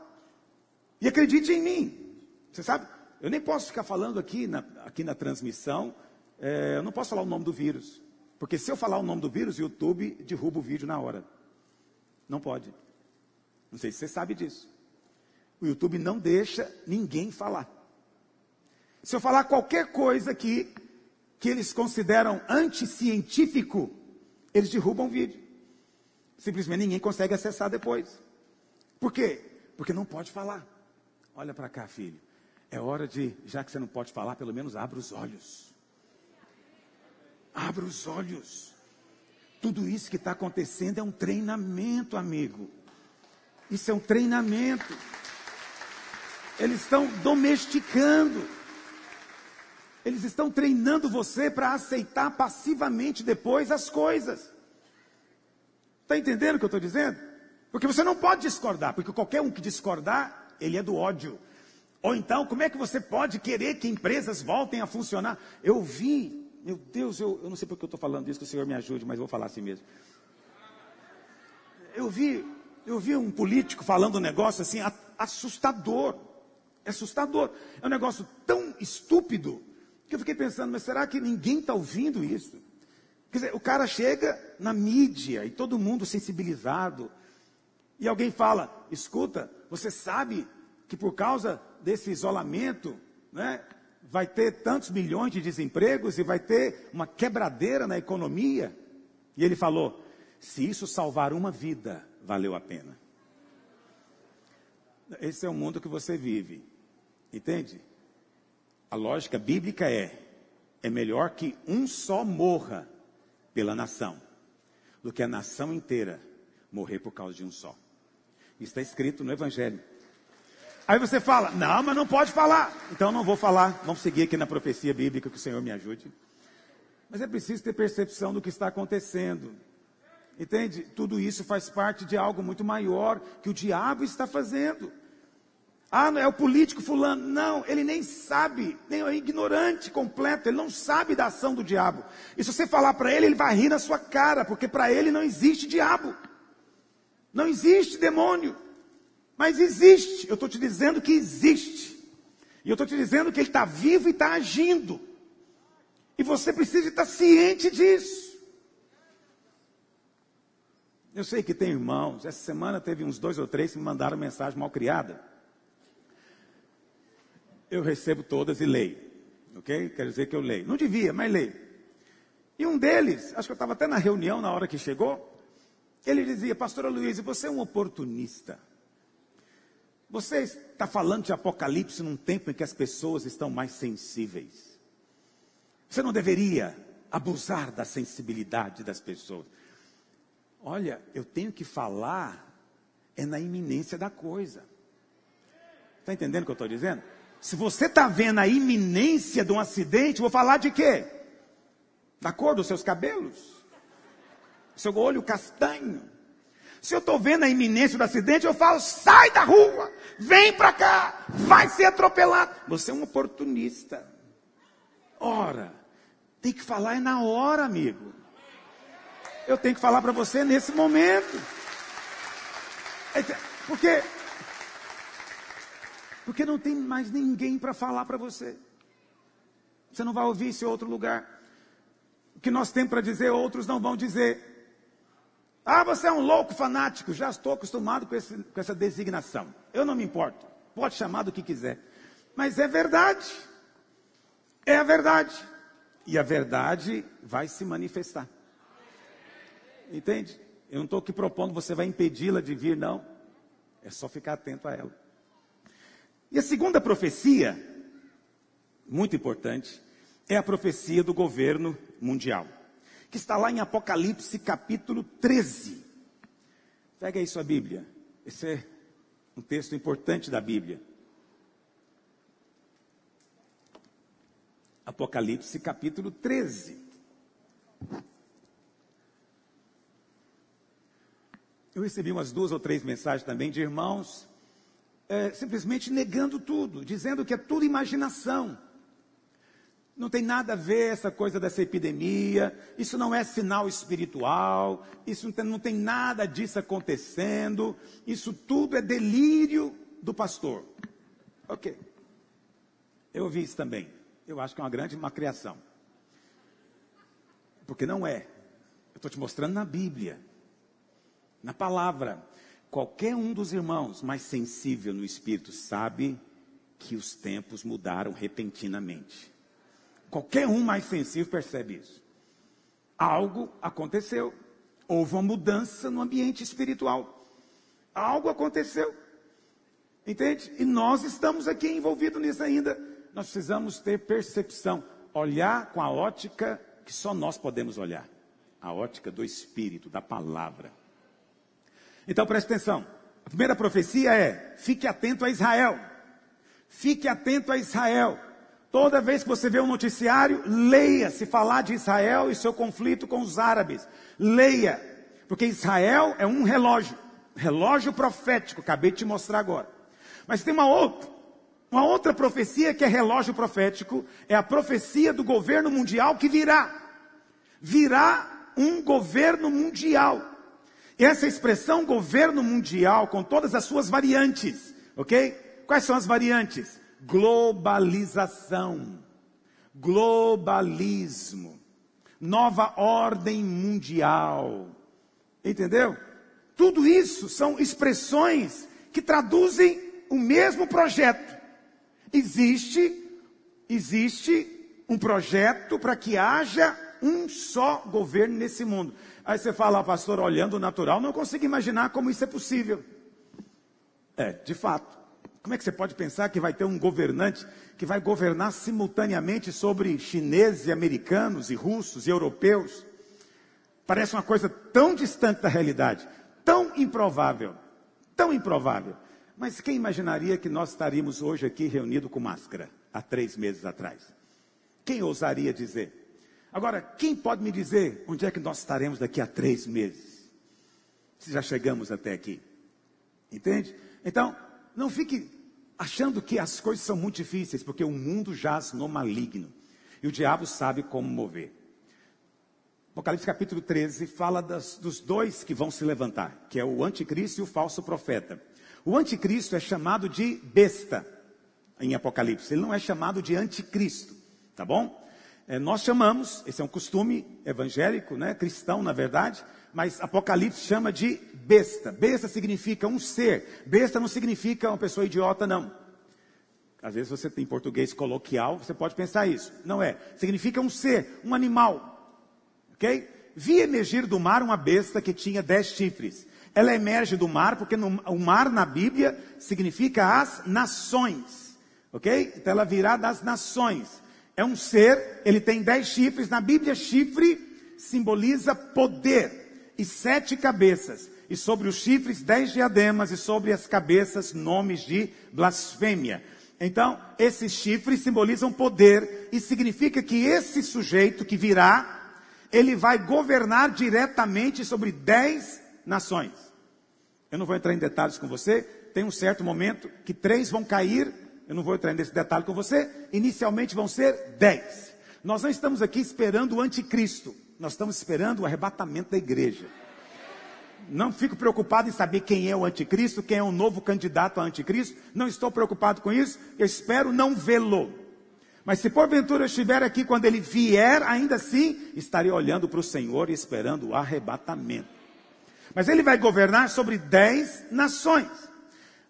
E acredite em mim. Você sabe, eu nem posso ficar falando aqui na, aqui na transmissão, é, eu não posso falar o nome do vírus. Porque se eu falar o nome do vírus, o YouTube derruba o vídeo na hora. Não pode. Não sei se você sabe disso. O YouTube não deixa ninguém falar. Se eu falar qualquer coisa que, que eles consideram anticientífico, eles derrubam o vídeo. Simplesmente ninguém consegue acessar depois. Por quê? Porque não pode falar. Olha para cá, filho. É hora de, já que você não pode falar, pelo menos abra os olhos. Abra os olhos. Tudo isso que está acontecendo é um treinamento, amigo. Isso é um treinamento. Eles estão domesticando. Eles estão treinando você para aceitar passivamente depois as coisas. Está entendendo o que eu estou dizendo? Porque você não pode discordar, porque qualquer um que discordar, ele é do ódio. Ou então, como é que você pode querer que empresas voltem a funcionar? Eu vi, meu Deus, eu, eu não sei porque eu estou falando isso, que o Senhor me ajude, mas vou falar assim mesmo. Eu vi, eu vi um político falando um negócio assim, assustador. É assustador. É um negócio tão estúpido que eu fiquei pensando, mas será que ninguém está ouvindo isso? Quer dizer, o cara chega na mídia e todo mundo sensibilizado. E alguém fala: escuta, você sabe que por causa desse isolamento, né, vai ter tantos milhões de desempregos e vai ter uma quebradeira na economia? E ele falou: se isso salvar uma vida, valeu a pena. Esse é o mundo que você vive, entende? A lógica bíblica é: é melhor que um só morra pela nação, do que a nação inteira morrer por causa de um só. Está escrito no Evangelho. Aí você fala, não, mas não pode falar. Então não vou falar. Vamos seguir aqui na profecia bíblica, que o Senhor me ajude. Mas é preciso ter percepção do que está acontecendo. Entende? Tudo isso faz parte de algo muito maior que o diabo está fazendo. Ah, não é o político fulano. Não, ele nem sabe, nem é ignorante completo, ele não sabe da ação do diabo. E se você falar para ele, ele vai rir na sua cara, porque para ele não existe diabo. Não existe demônio. Mas existe. Eu estou te dizendo que existe. E eu estou te dizendo que ele está vivo e está agindo. E você precisa estar ciente disso. Eu sei que tem irmãos. Essa semana teve uns dois ou três que me mandaram mensagem mal criada eu recebo todas e leio. Ok? Quer dizer que eu leio. Não devia, mas leio. E um deles, acho que eu estava até na reunião na hora que chegou, ele dizia, pastora Luiz, você é um oportunista. Você está falando de Apocalipse num tempo em que as pessoas estão mais sensíveis. Você não deveria abusar da sensibilidade das pessoas. Olha, eu tenho que falar é na iminência da coisa. Está entendendo o que eu estou dizendo? Se você está vendo a iminência de um acidente, vou falar de quê? Da cor dos seus cabelos? Seu olho castanho? Se eu estou vendo a iminência do acidente, eu falo: sai da rua, vem para cá, vai ser atropelado. Você é um oportunista. Ora, tem que falar é na hora, amigo. Eu tenho que falar para você nesse momento. Porque porque não tem mais ninguém para falar para você. Você não vai ouvir isso em outro lugar. O que nós temos para dizer, outros não vão dizer. Ah, você é um louco fanático. Já estou acostumado com, esse, com essa designação. Eu não me importo. Pode chamar do que quiser. Mas é verdade. É a verdade. E a verdade vai se manifestar. Entende? Eu não estou aqui propondo você vai impedi-la de vir, não. É só ficar atento a ela. E a segunda profecia, muito importante, é a profecia do governo mundial, que está lá em Apocalipse capítulo 13. Pega aí sua Bíblia. Esse é um texto importante da Bíblia. Apocalipse capítulo 13. Eu recebi umas duas ou três mensagens também de irmãos é, simplesmente negando tudo, dizendo que é tudo imaginação. Não tem nada a ver essa coisa dessa epidemia, isso não é sinal espiritual, isso não tem, não tem nada disso acontecendo, isso tudo é delírio do pastor. Ok. Eu ouvi isso também. Eu acho que é uma grande uma criação. Porque não é. Eu estou te mostrando na Bíblia na palavra. Qualquer um dos irmãos mais sensível no espírito sabe que os tempos mudaram repentinamente. Qualquer um mais sensível percebe isso. Algo aconteceu. Houve uma mudança no ambiente espiritual. Algo aconteceu. Entende? E nós estamos aqui envolvidos nisso ainda. Nós precisamos ter percepção, olhar com a ótica que só nós podemos olhar a ótica do Espírito, da palavra. Então preste atenção. A primeira profecia é: fique atento a Israel. Fique atento a Israel. Toda vez que você vê um noticiário, leia se falar de Israel e seu conflito com os árabes. Leia, porque Israel é um relógio, relógio profético, acabei de te mostrar agora. Mas tem uma outra, uma outra profecia que é relógio profético, é a profecia do governo mundial que virá. Virá um governo mundial. Essa expressão governo mundial, com todas as suas variantes, ok? Quais são as variantes? Globalização, globalismo, nova ordem mundial, entendeu? Tudo isso são expressões que traduzem o mesmo projeto. Existe, existe um projeto para que haja um só governo nesse mundo. Aí você fala, ah, pastor, olhando o natural, não consigo imaginar como isso é possível. É, de fato. Como é que você pode pensar que vai ter um governante que vai governar simultaneamente sobre chineses e americanos e russos e europeus? Parece uma coisa tão distante da realidade, tão improvável, tão improvável. Mas quem imaginaria que nós estaríamos hoje aqui reunidos com máscara há três meses atrás? Quem ousaria dizer? Agora, quem pode me dizer onde é que nós estaremos daqui a três meses? Se já chegamos até aqui. Entende? Então, não fique achando que as coisas são muito difíceis, porque o mundo jaz no maligno. E o diabo sabe como mover. Apocalipse capítulo 13 fala das, dos dois que vão se levantar, que é o anticristo e o falso profeta. O anticristo é chamado de besta em Apocalipse, ele não é chamado de anticristo, tá bom? É, nós chamamos, esse é um costume evangélico, né, cristão na verdade, mas Apocalipse chama de besta. Besta significa um ser. Besta não significa uma pessoa idiota, não. Às vezes você tem português coloquial, você pode pensar isso. Não é. Significa um ser, um animal. Ok? Vi emergir do mar uma besta que tinha dez chifres. Ela emerge do mar porque no, o mar na Bíblia significa as nações. Ok? Então ela virá das nações. É um ser, ele tem dez chifres. Na Bíblia, chifre simboliza poder e sete cabeças. E sobre os chifres, dez diademas, e sobre as cabeças, nomes de blasfêmia. Então, esses chifres simbolizam poder e significa que esse sujeito que virá, ele vai governar diretamente sobre dez nações. Eu não vou entrar em detalhes com você, tem um certo momento que três vão cair eu não vou entrar nesse detalhe com você. Inicialmente vão ser dez. Nós não estamos aqui esperando o anticristo. Nós estamos esperando o arrebatamento da igreja. Não fico preocupado em saber quem é o anticristo, quem é o novo candidato a anticristo. Não estou preocupado com isso. Eu espero não vê-lo. Mas se porventura eu estiver aqui quando ele vier, ainda assim estarei olhando para o Senhor e esperando o arrebatamento. Mas ele vai governar sobre dez nações.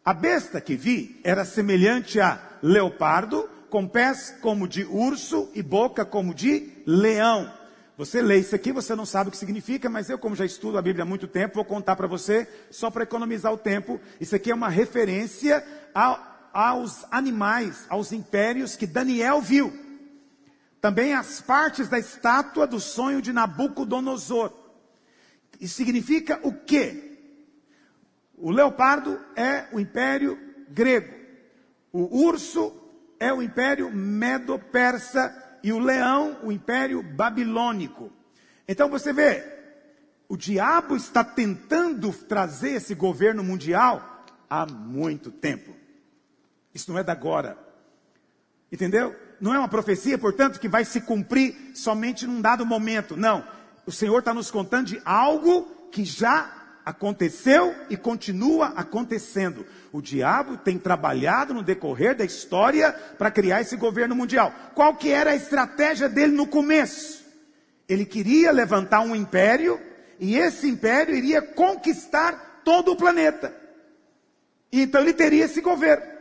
A besta que vi era semelhante a leopardo, com pés como de urso e boca como de leão. Você lê isso aqui, você não sabe o que significa, mas eu, como já estudo a Bíblia há muito tempo, vou contar para você, só para economizar o tempo. Isso aqui é uma referência a, aos animais, aos impérios que Daniel viu. Também as partes da estátua do sonho de Nabucodonosor. Isso significa o quê? O leopardo é o império grego. O urso é o império medo-persa e o leão, o império babilônico. Então você vê, o diabo está tentando trazer esse governo mundial há muito tempo. Isso não é da agora. Entendeu? Não é uma profecia, portanto, que vai se cumprir somente num dado momento. Não. O Senhor está nos contando de algo que já aconteceu e continua acontecendo. O diabo tem trabalhado no decorrer da história para criar esse governo mundial. Qual que era a estratégia dele no começo? Ele queria levantar um império e esse império iria conquistar todo o planeta. E então ele teria esse governo.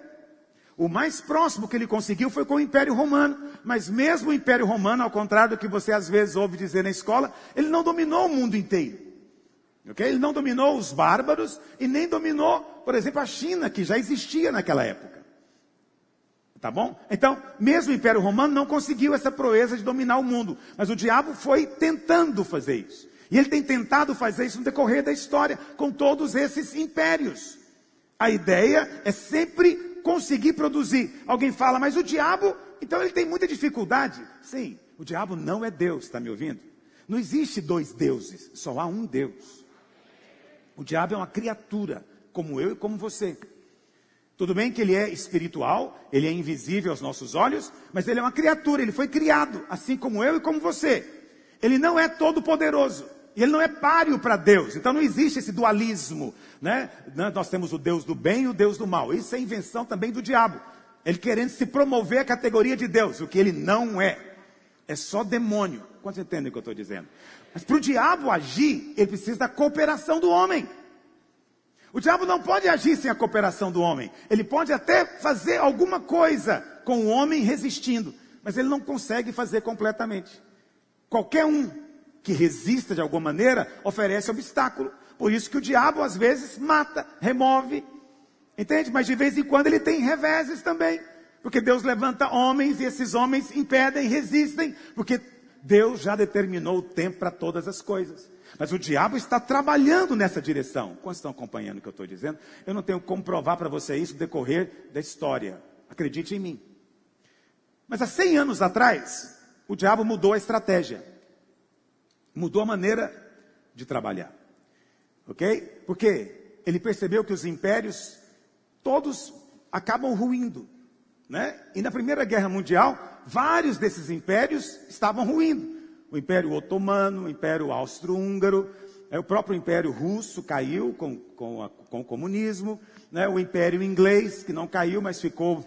O mais próximo que ele conseguiu foi com o Império Romano, mas mesmo o Império Romano, ao contrário do que você às vezes ouve dizer na escola, ele não dominou o mundo inteiro. Okay? Ele não dominou os bárbaros e nem dominou, por exemplo, a China, que já existia naquela época. Tá bom? Então, mesmo o Império Romano não conseguiu essa proeza de dominar o mundo, mas o diabo foi tentando fazer isso. E ele tem tentado fazer isso no decorrer da história, com todos esses impérios. A ideia é sempre conseguir produzir. Alguém fala, mas o diabo, então ele tem muita dificuldade. Sim, o diabo não é Deus, está me ouvindo? Não existe dois deuses, só há um Deus. O diabo é uma criatura, como eu e como você. Tudo bem que ele é espiritual, ele é invisível aos nossos olhos, mas ele é uma criatura, ele foi criado, assim como eu e como você. Ele não é todo poderoso. Ele não é páreo para Deus. Então não existe esse dualismo, né? Nós temos o Deus do bem e o Deus do mal. Isso é invenção também do diabo. Ele querendo se promover a categoria de Deus, o que ele não é. É só demônio. Quantos entendem o que eu estou dizendo? Mas para o diabo agir, ele precisa da cooperação do homem. O diabo não pode agir sem a cooperação do homem. Ele pode até fazer alguma coisa com o homem resistindo, mas ele não consegue fazer completamente. Qualquer um que resista de alguma maneira oferece obstáculo. Por isso que o diabo às vezes mata, remove. Entende? Mas de vez em quando ele tem reveses também. Porque Deus levanta homens e esses homens impedem, resistem, porque Deus já determinou o tempo para todas as coisas. Mas o diabo está trabalhando nessa direção. Quantos estão acompanhando o que eu estou dizendo? Eu não tenho como provar para você isso no decorrer da história. Acredite em mim. Mas há 100 anos atrás, o diabo mudou a estratégia. Mudou a maneira de trabalhar. Ok? Porque ele percebeu que os impérios, todos acabam ruindo. Né? E na Primeira Guerra Mundial, vários desses impérios estavam ruindo. O Império Otomano, o Império Austro-Húngaro, é, o próprio Império Russo caiu com, com, a, com o comunismo, né? o Império Inglês, que não caiu, mas ficou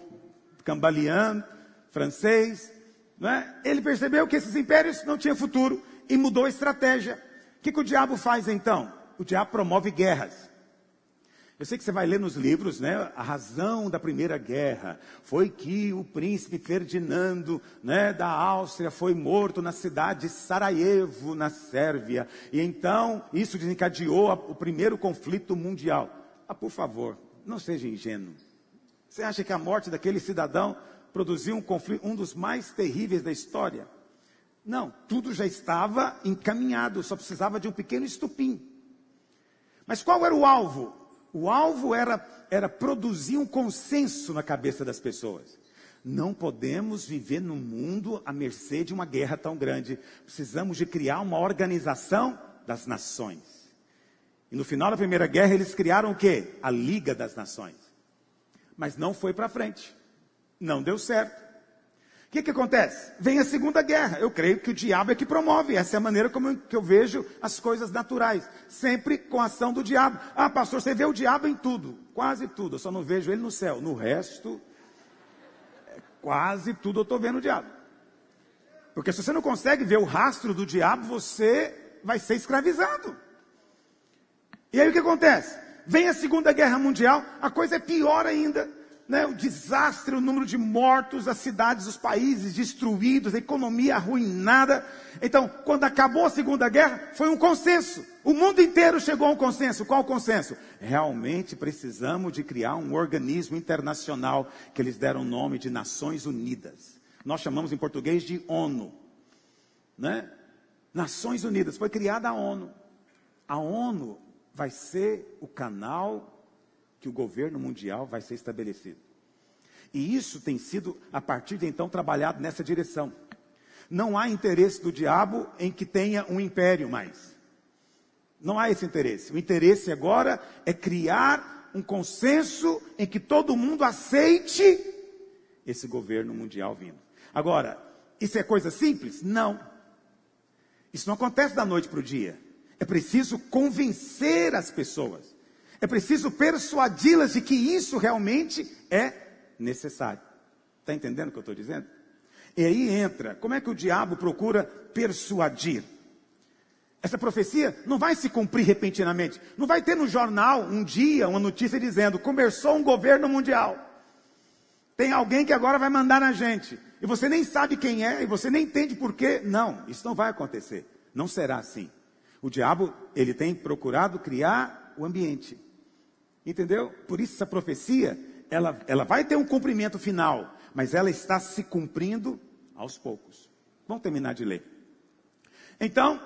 cambaleando, francês. Né? Ele percebeu que esses impérios não tinham futuro e mudou a estratégia. O que, que o diabo faz então? O diabo promove guerras. Eu sei que você vai ler nos livros, né? A razão da Primeira Guerra foi que o príncipe Ferdinando, né, da Áustria, foi morto na cidade de Sarajevo, na Sérvia. E então isso desencadeou o primeiro conflito mundial. Ah, por favor, não seja ingênuo. Você acha que a morte daquele cidadão produziu um conflito, um dos mais terríveis da história? Não, tudo já estava encaminhado, só precisava de um pequeno estupim. Mas qual era o alvo? O alvo era, era produzir um consenso na cabeça das pessoas. Não podemos viver num mundo à mercê de uma guerra tão grande. Precisamos de criar uma organização das nações. E no final da Primeira Guerra eles criaram o quê? A Liga das Nações. Mas não foi para frente. Não deu certo que, que acontece? Vem a Segunda Guerra. Eu creio que o diabo é que promove. Essa é a maneira como eu, que eu vejo as coisas naturais. Sempre com a ação do diabo. Ah, pastor, você vê o diabo em tudo. Quase tudo. Eu só não vejo ele no céu. No resto, é, quase tudo eu estou vendo o diabo. Porque se você não consegue ver o rastro do diabo, você vai ser escravizado. E aí o que acontece? Vem a Segunda Guerra Mundial, a coisa é pior ainda. Né, o desastre, o número de mortos, as cidades, os países destruídos, a economia arruinada. Então, quando acabou a Segunda Guerra, foi um consenso. O mundo inteiro chegou a um consenso. Qual o consenso? Realmente precisamos de criar um organismo internacional que eles deram o nome de Nações Unidas. Nós chamamos em português de ONU. Né? Nações Unidas, foi criada a ONU. A ONU vai ser o canal que o governo mundial vai ser estabelecido. E isso tem sido, a partir de então, trabalhado nessa direção. Não há interesse do diabo em que tenha um império mais. Não há esse interesse. O interesse agora é criar um consenso em que todo mundo aceite esse governo mundial vindo. Agora, isso é coisa simples? Não. Isso não acontece da noite para o dia. É preciso convencer as pessoas. É preciso persuadi-las de que isso realmente é necessário. Está entendendo o que eu estou dizendo? E aí entra, como é que o diabo procura persuadir? Essa profecia não vai se cumprir repentinamente. Não vai ter no jornal um dia uma notícia dizendo: começou um governo mundial. Tem alguém que agora vai mandar na gente. E você nem sabe quem é, e você nem entende por quê. Não, isso não vai acontecer. Não será assim. O diabo, ele tem procurado criar o ambiente. Entendeu? Por isso essa profecia, ela, ela vai ter um cumprimento final, mas ela está se cumprindo aos poucos. Vamos terminar de ler. Então,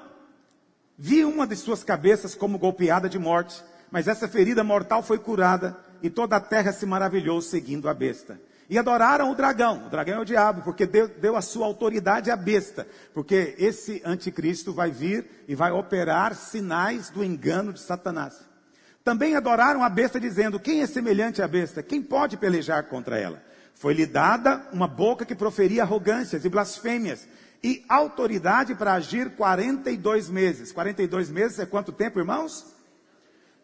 vi uma de suas cabeças como golpeada de morte, mas essa ferida mortal foi curada, e toda a terra se maravilhou seguindo a besta. E adoraram o dragão, o dragão é o diabo, porque deu, deu a sua autoridade à besta, porque esse anticristo vai vir e vai operar sinais do engano de Satanás. Também adoraram a besta, dizendo: Quem é semelhante à besta? Quem pode pelejar contra ela? Foi-lhe dada uma boca que proferia arrogâncias e blasfêmias, e autoridade para agir 42 meses. 42 meses é quanto tempo, irmãos?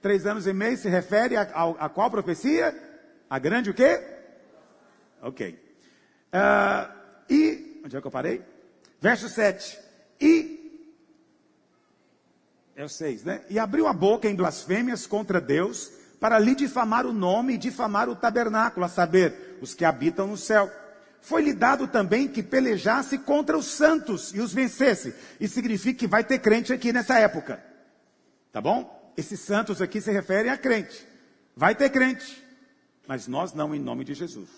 Três anos e meio se refere a, a, a qual profecia? A grande o quê? Ok. Uh, e, onde é que eu parei? Verso 7. E é o 6, né? E abriu a boca em blasfêmias contra Deus, para lhe difamar o nome e difamar o tabernáculo, a saber, os que habitam no céu. Foi-lhe dado também que pelejasse contra os santos e os vencesse. Isso significa que vai ter crente aqui nessa época. Tá bom? Esses santos aqui se referem a crente. Vai ter crente. Mas nós não, em nome de Jesus.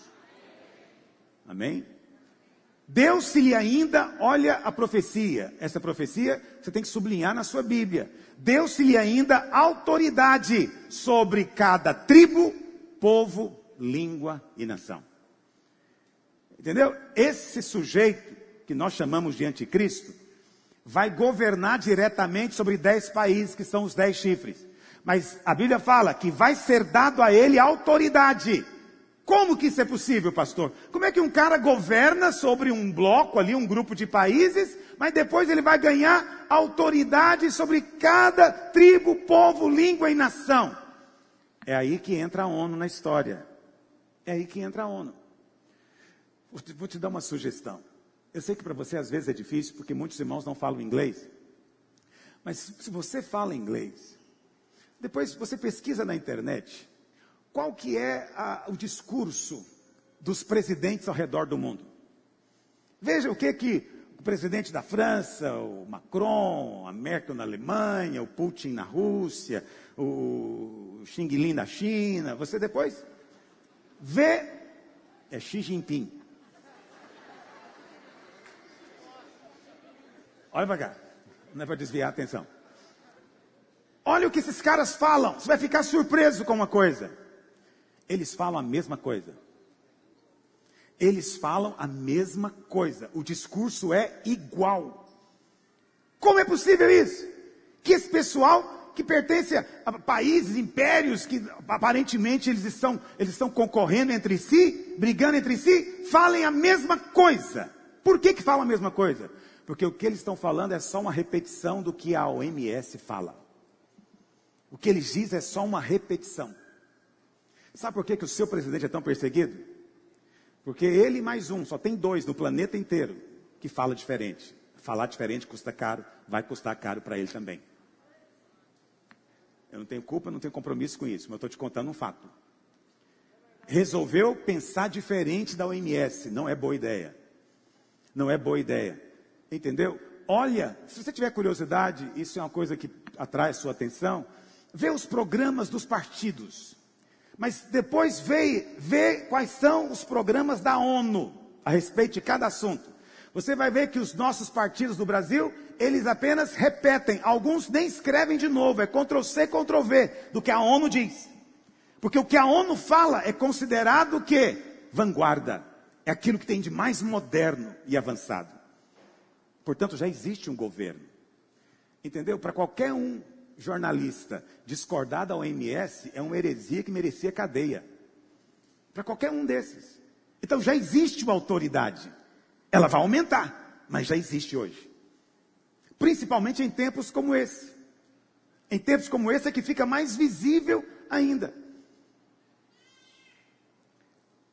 Amém? Deu-se-lhe ainda, olha a profecia, essa profecia você tem que sublinhar na sua Bíblia. Deu-se-lhe ainda autoridade sobre cada tribo, povo, língua e nação. Entendeu? Esse sujeito, que nós chamamos de anticristo, vai governar diretamente sobre dez países, que são os dez chifres. Mas a Bíblia fala que vai ser dado a ele autoridade como que isso é possível, pastor? Como é que um cara governa sobre um bloco ali, um grupo de países, mas depois ele vai ganhar autoridade sobre cada tribo, povo, língua e nação? É aí que entra a ONU na história. É aí que entra a ONU. Vou te, dar uma sugestão. Eu sei que para você às vezes é difícil, porque muitos irmãos não falam inglês. Mas se você fala inglês, depois você pesquisa na internet qual que é a, o discurso dos presidentes ao redor do mundo. Veja o que que o presidente da França, o Macron, a Merkel na Alemanha, o Putin na Rússia, o Xing Ling na China, você depois vê, é Xi Jinping. Olha para cá, não é para desviar a atenção. Olha o que esses caras falam, você vai ficar surpreso com uma coisa eles falam a mesma coisa. Eles falam a mesma coisa. O discurso é igual. Como é possível isso? Que esse pessoal que pertence a países, impérios, que aparentemente eles estão, eles estão concorrendo entre si, brigando entre si, falem a mesma coisa. Por que, que falam a mesma coisa? Porque o que eles estão falando é só uma repetição do que a OMS fala. O que eles dizem é só uma repetição. Sabe por que, que o seu presidente é tão perseguido? Porque ele mais um, só tem dois no planeta inteiro que fala diferente. Falar diferente custa caro, vai custar caro para ele também. Eu não tenho culpa, não tenho compromisso com isso, mas eu estou te contando um fato. resolveu pensar diferente da OMS. Não é boa ideia. Não é boa ideia. Entendeu? Olha, se você tiver curiosidade, isso é uma coisa que atrai sua atenção, vê os programas dos partidos. Mas depois vê, vê quais são os programas da ONU a respeito de cada assunto. Você vai ver que os nossos partidos do Brasil, eles apenas repetem, alguns nem escrevem de novo, é Ctrl C, Ctrl V do que a ONU diz. Porque o que a ONU fala é considerado que vanguarda, é aquilo que tem de mais moderno e avançado. Portanto, já existe um governo. Entendeu? Para qualquer um jornalista discordar da OMS é uma heresia que merecia cadeia. Para qualquer um desses. Então já existe uma autoridade. Ela vai aumentar, mas já existe hoje. Principalmente em tempos como esse. Em tempos como esse é que fica mais visível ainda.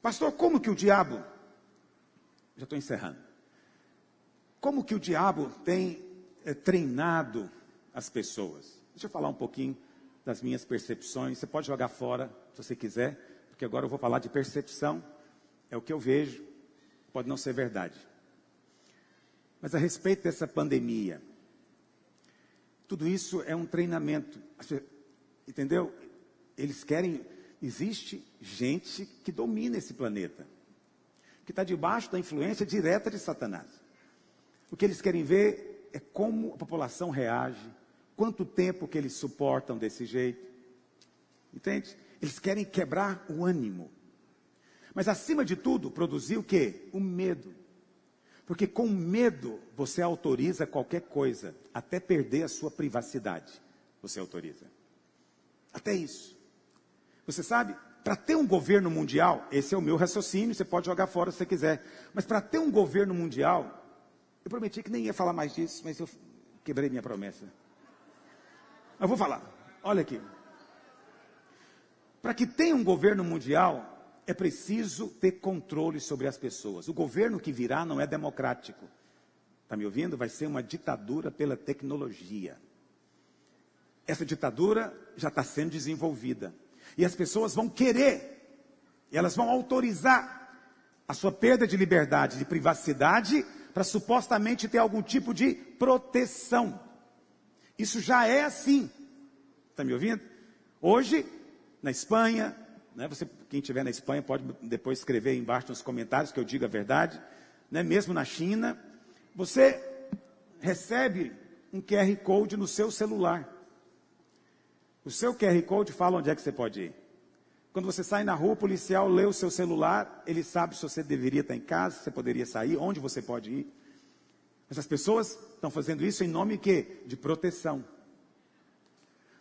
Pastor, como que o diabo. Já estou encerrando. Como que o diabo tem é, treinado as pessoas? Deixa eu falar um pouquinho das minhas percepções. Você pode jogar fora se você quiser, porque agora eu vou falar de percepção. É o que eu vejo, pode não ser verdade. Mas a respeito dessa pandemia, tudo isso é um treinamento. Entendeu? Eles querem existe gente que domina esse planeta, que está debaixo da influência direta de Satanás. O que eles querem ver é como a população reage, quanto tempo que eles suportam desse jeito. Entende? Eles querem quebrar o ânimo. Mas acima de tudo, produzir o quê? O medo. Porque com medo você autoriza qualquer coisa, até perder a sua privacidade. Você autoriza. Até isso. Você sabe, para ter um governo mundial, esse é o meu raciocínio, você pode jogar fora se você quiser, mas para ter um governo mundial, eu prometi que nem ia falar mais disso, mas eu quebrei minha promessa. Eu vou falar, olha aqui. Para que tenha um governo mundial, é preciso ter controle sobre as pessoas. O governo que virá não é democrático. Está me ouvindo? Vai ser uma ditadura pela tecnologia. Essa ditadura já está sendo desenvolvida. E as pessoas vão querer, elas vão autorizar a sua perda de liberdade, de privacidade, para supostamente ter algum tipo de proteção. Isso já é assim. Está me ouvindo? Hoje, na Espanha, né, você, quem estiver na Espanha pode depois escrever embaixo nos comentários que eu diga a verdade. Né, mesmo na China, você recebe um QR Code no seu celular. O seu QR Code fala onde é que você pode ir. Quando você sai na rua, o policial lê o seu celular, ele sabe se você deveria estar em casa, se você poderia sair, onde você pode ir. Mas as pessoas estão fazendo isso em nome quê? de proteção.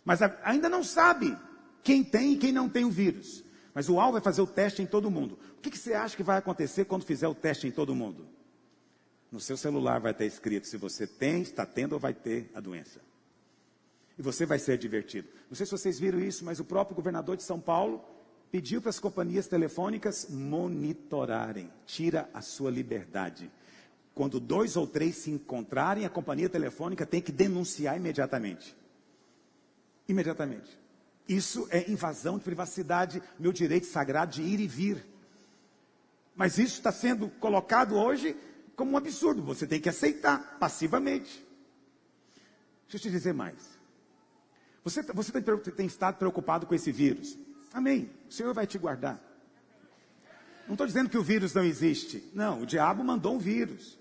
Mas ainda não sabe quem tem e quem não tem o vírus. Mas o AL vai fazer o teste em todo mundo. O que, que você acha que vai acontecer quando fizer o teste em todo mundo? No seu celular vai estar escrito se você tem, está tendo ou vai ter a doença. E você vai ser divertido. Não sei se vocês viram isso, mas o próprio governador de São Paulo pediu para as companhias telefônicas monitorarem. Tira a sua liberdade. Quando dois ou três se encontrarem, a companhia telefônica tem que denunciar imediatamente. Imediatamente. Isso é invasão de privacidade, meu direito sagrado de ir e vir. Mas isso está sendo colocado hoje como um absurdo. Você tem que aceitar passivamente. Deixa eu te dizer mais. Você, você tem, tem estado preocupado com esse vírus? Amém. O Senhor vai te guardar. Não estou dizendo que o vírus não existe. Não, o diabo mandou um vírus.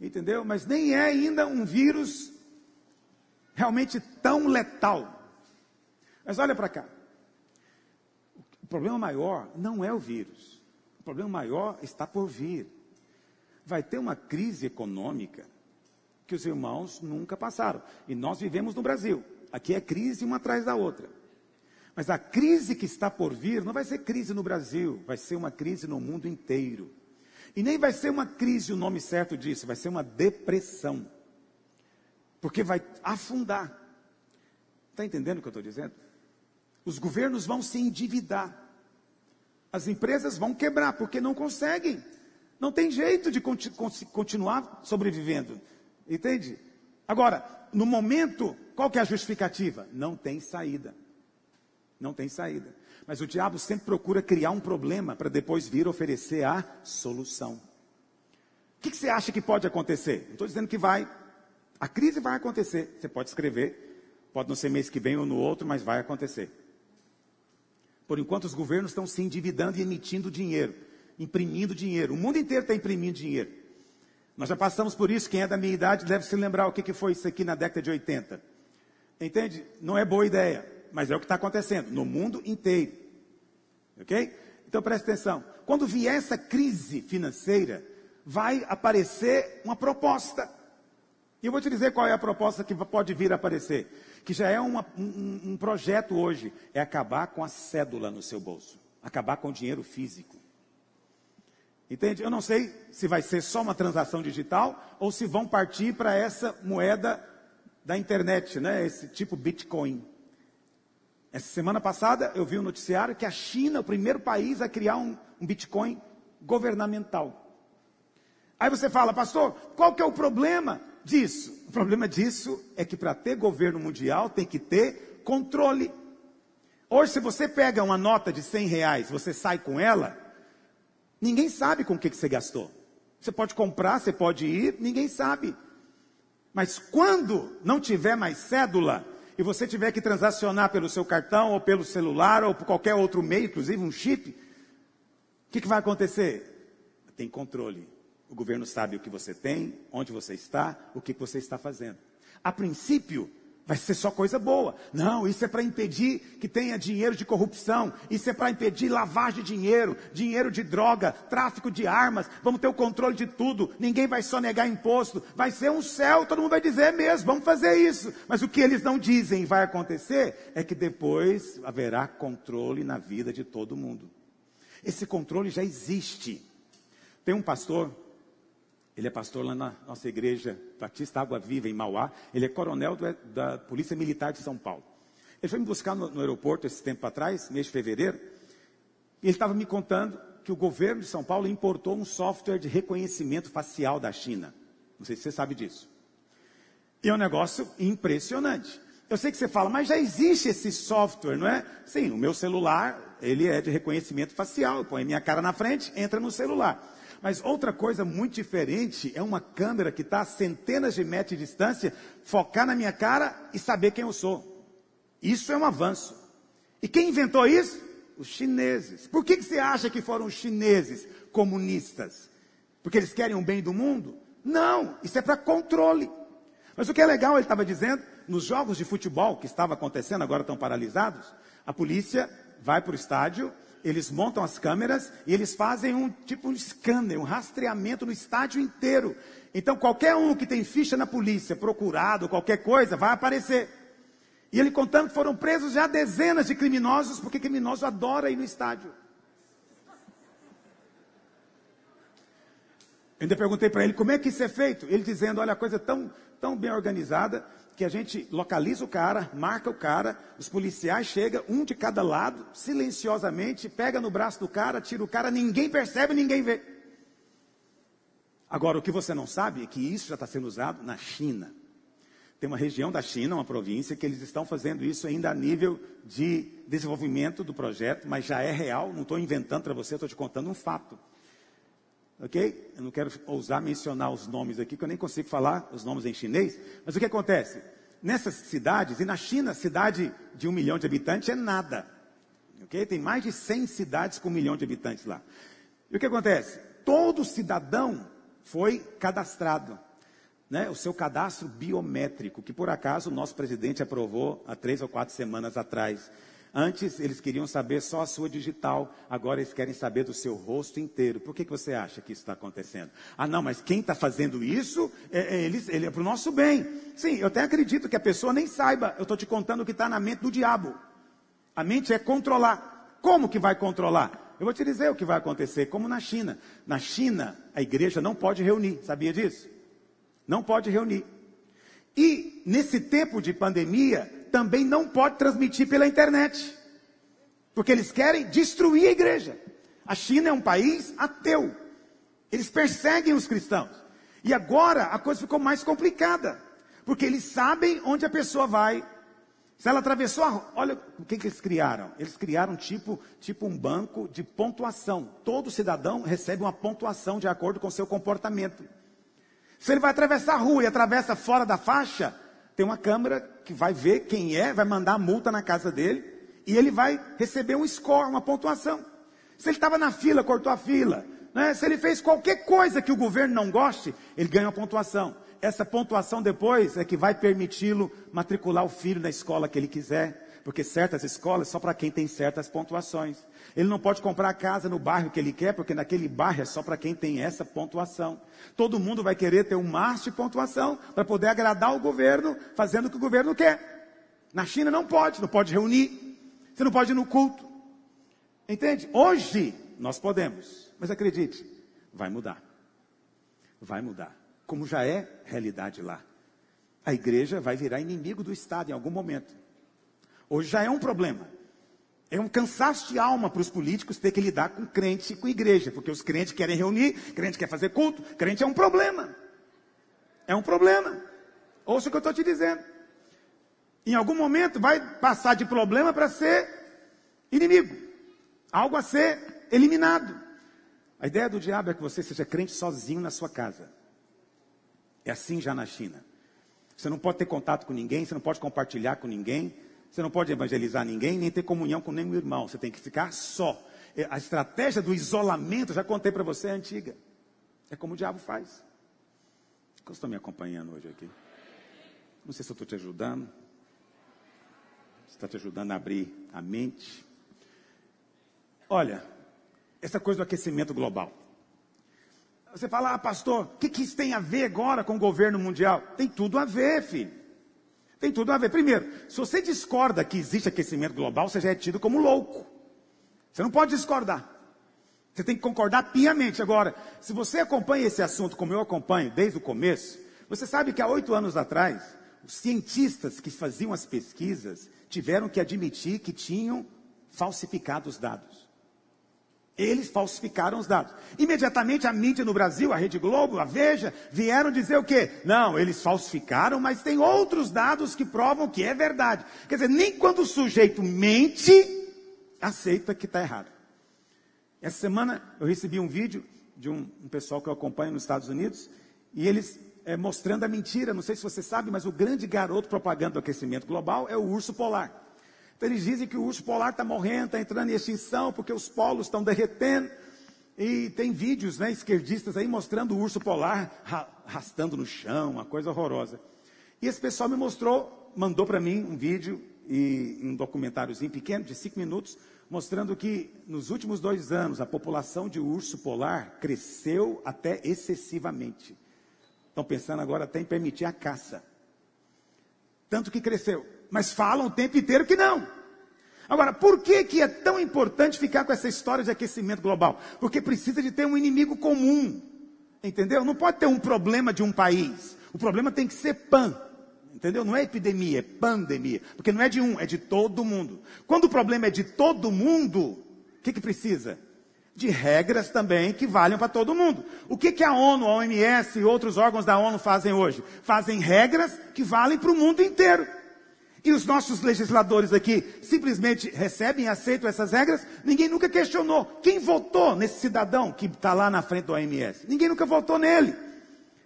Entendeu? Mas nem é ainda um vírus realmente tão letal. Mas olha para cá. O problema maior não é o vírus. O problema maior está por vir. Vai ter uma crise econômica que os irmãos nunca passaram. E nós vivemos no Brasil. Aqui é crise uma atrás da outra. Mas a crise que está por vir não vai ser crise no Brasil, vai ser uma crise no mundo inteiro. E nem vai ser uma crise o nome certo disso, vai ser uma depressão. Porque vai afundar. Está entendendo o que eu estou dizendo? Os governos vão se endividar. As empresas vão quebrar, porque não conseguem. Não tem jeito de continuar sobrevivendo. Entende? Agora, no momento, qual que é a justificativa? Não tem saída. Não tem saída. Mas o diabo sempre procura criar um problema para depois vir oferecer a solução. O que, que você acha que pode acontecer? Não estou dizendo que vai. A crise vai acontecer. Você pode escrever. Pode não ser mês que vem ou no outro, mas vai acontecer. Por enquanto, os governos estão se endividando e emitindo dinheiro, imprimindo dinheiro. O mundo inteiro está imprimindo dinheiro. Nós já passamos por isso. Quem é da minha idade deve se lembrar o que, que foi isso aqui na década de 80. Entende? Não é boa ideia, mas é o que está acontecendo no mundo inteiro. Ok? Então preste atenção. Quando vier essa crise financeira, vai aparecer uma proposta. E eu vou te dizer qual é a proposta que pode vir a aparecer. Que já é uma, um, um projeto hoje. É acabar com a cédula no seu bolso. Acabar com o dinheiro físico. Entende? Eu não sei se vai ser só uma transação digital ou se vão partir para essa moeda da internet, né? Esse tipo Bitcoin. Essa semana passada eu vi um noticiário que a China é o primeiro país a criar um, um Bitcoin governamental. Aí você fala, pastor, qual que é o problema disso? O problema disso é que para ter governo mundial tem que ter controle. Hoje, se você pega uma nota de 100 reais, você sai com ela, ninguém sabe com o que, que você gastou. Você pode comprar, você pode ir, ninguém sabe. Mas quando não tiver mais cédula e você tiver que transacionar pelo seu cartão ou pelo celular ou por qualquer outro meio, inclusive um chip, o que, que vai acontecer? Tem controle. O governo sabe o que você tem, onde você está, o que, que você está fazendo. A princípio, vai ser só coisa boa. Não, isso é para impedir que tenha dinheiro de corrupção, isso é para impedir lavagem de dinheiro, dinheiro de droga, tráfico de armas, vamos ter o controle de tudo, ninguém vai só negar imposto, vai ser um céu, todo mundo vai dizer mesmo, vamos fazer isso. Mas o que eles não dizem vai acontecer é que depois haverá controle na vida de todo mundo. Esse controle já existe. Tem um pastor ele é pastor lá na nossa igreja Batista Água Viva, em Mauá. Ele é coronel do, da Polícia Militar de São Paulo. Ele foi me buscar no, no aeroporto esse tempo atrás, mês de fevereiro, e ele estava me contando que o governo de São Paulo importou um software de reconhecimento facial da China. Não sei se você sabe disso. E é um negócio impressionante. Eu sei que você fala, mas já existe esse software, não é? Sim, o meu celular, ele é de reconhecimento facial. Eu ponho minha cara na frente, entra no celular. Mas outra coisa muito diferente é uma câmera que está a centenas de metros de distância, focar na minha cara e saber quem eu sou. Isso é um avanço. E quem inventou isso? Os chineses. Por que, que você acha que foram os chineses comunistas? Porque eles querem o bem do mundo? Não, isso é para controle. Mas o que é legal, ele estava dizendo, nos jogos de futebol que estavam acontecendo, agora estão paralisados, a polícia vai para o estádio eles montam as câmeras e eles fazem um tipo um scanner, um rastreamento no estádio inteiro. Então qualquer um que tem ficha na polícia, procurado, qualquer coisa, vai aparecer. E ele contando que foram presos já dezenas de criminosos, porque criminoso adora ir no estádio. Eu ainda perguntei para ele como é que isso é feito. Ele dizendo: olha, a coisa tão, tão bem organizada que a gente localiza o cara, marca o cara, os policiais chegam, um de cada lado, silenciosamente, pega no braço do cara, tira o cara, ninguém percebe, ninguém vê. Agora, o que você não sabe é que isso já está sendo usado na China. Tem uma região da China, uma província, que eles estão fazendo isso ainda a nível de desenvolvimento do projeto, mas já é real, não estou inventando para você, estou te contando um fato. Ok? Eu não quero ousar mencionar os nomes aqui, que eu nem consigo falar os nomes em chinês. Mas o que acontece? Nessas cidades, e na China, cidade de um milhão de habitantes é nada. Ok? Tem mais de 100 cidades com um milhão de habitantes lá. E o que acontece? Todo cidadão foi cadastrado. Né? O seu cadastro biométrico, que por acaso o nosso presidente aprovou há três ou quatro semanas atrás. Antes eles queriam saber só a sua digital, agora eles querem saber do seu rosto inteiro. Por que, que você acha que isso está acontecendo? Ah, não, mas quem está fazendo isso, é, é, ele, ele é para o nosso bem. Sim, eu até acredito que a pessoa nem saiba, eu estou te contando o que está na mente do diabo. A mente é controlar. Como que vai controlar? Eu vou te dizer o que vai acontecer, como na China. Na China, a igreja não pode reunir, sabia disso? Não pode reunir. E nesse tempo de pandemia, também não pode transmitir pela internet. Porque eles querem destruir a igreja. A China é um país ateu. Eles perseguem os cristãos. E agora a coisa ficou mais complicada. Porque eles sabem onde a pessoa vai. Se ela atravessou a rua, olha o que, que eles criaram. Eles criaram tipo, tipo um banco de pontuação. Todo cidadão recebe uma pontuação de acordo com seu comportamento. Se ele vai atravessar a rua e atravessa fora da faixa, tem uma câmera que vai ver quem é, vai mandar a multa na casa dele e ele vai receber um score, uma pontuação. Se ele estava na fila, cortou a fila. Né? Se ele fez qualquer coisa que o governo não goste, ele ganha uma pontuação essa pontuação depois é que vai permiti-lo matricular o filho na escola que ele quiser, porque certas escolas só para quem tem certas pontuações. Ele não pode comprar casa no bairro que ele quer, porque naquele bairro é só para quem tem essa pontuação. Todo mundo vai querer ter um máximo de pontuação para poder agradar o governo, fazendo o que o governo quer. Na China não pode, não pode reunir, você não pode ir no culto. Entende? Hoje nós podemos, mas acredite, vai mudar. Vai mudar como já é realidade lá. A igreja vai virar inimigo do Estado em algum momento. Hoje já é um problema. É um cansaço de alma para os políticos ter que lidar com crente e com igreja, porque os crentes querem reunir, crente quer fazer culto, crente é um problema. É um problema. Ouça o que eu estou te dizendo. Em algum momento vai passar de problema para ser inimigo, algo a ser eliminado. A ideia do diabo é que você seja crente sozinho na sua casa. É assim já na China. Você não pode ter contato com ninguém, você não pode compartilhar com ninguém, você não pode evangelizar ninguém, nem ter comunhão com nenhum irmão. Você tem que ficar só. É, a estratégia do isolamento, já contei para você, é antiga. É como o diabo faz. Como estão me acompanhando hoje aqui? Não sei se eu estou te ajudando. Está te ajudando a abrir a mente. Olha, essa coisa do aquecimento global. Você fala, ah, pastor, o que, que isso tem a ver agora com o governo mundial? Tem tudo a ver, filho. Tem tudo a ver. Primeiro, se você discorda que existe aquecimento global, você já é tido como louco. Você não pode discordar. Você tem que concordar piamente. Agora, se você acompanha esse assunto como eu acompanho desde o começo, você sabe que há oito anos atrás, os cientistas que faziam as pesquisas tiveram que admitir que tinham falsificado os dados. Eles falsificaram os dados. Imediatamente a mídia no Brasil, a Rede Globo, a Veja, vieram dizer o quê? Não, eles falsificaram, mas tem outros dados que provam que é verdade. Quer dizer, nem quando o sujeito mente, aceita que está errado. Essa semana eu recebi um vídeo de um, um, pessoal que eu acompanho nos Estados Unidos, e eles é, mostrando a mentira. Não sei se você sabe, mas o grande garoto propaganda do aquecimento global é o urso polar. Então eles dizem que o urso polar está morrendo, está entrando em extinção, porque os polos estão derretendo. E tem vídeos né, esquerdistas aí mostrando o urso polar arrastando no chão, uma coisa horrorosa. E esse pessoal me mostrou, mandou para mim um vídeo e um documentáriozinho pequeno, de cinco minutos, mostrando que nos últimos dois anos a população de urso polar cresceu até excessivamente. Estão pensando agora até em permitir a caça. Tanto que cresceu mas falam o tempo inteiro que não. Agora, por que, que é tão importante ficar com essa história de aquecimento global? Porque precisa de ter um inimigo comum. Entendeu? Não pode ter um problema de um país. O problema tem que ser pan. Entendeu? Não é epidemia, é pandemia. Porque não é de um, é de todo mundo. Quando o problema é de todo mundo, o que, que precisa? De regras também que valham para todo mundo. O que, que a ONU, a OMS e outros órgãos da ONU fazem hoje? Fazem regras que valem para o mundo inteiro. E os nossos legisladores aqui simplesmente recebem e aceitam essas regras. Ninguém nunca questionou. Quem votou nesse cidadão que está lá na frente do OMS? Ninguém nunca votou nele.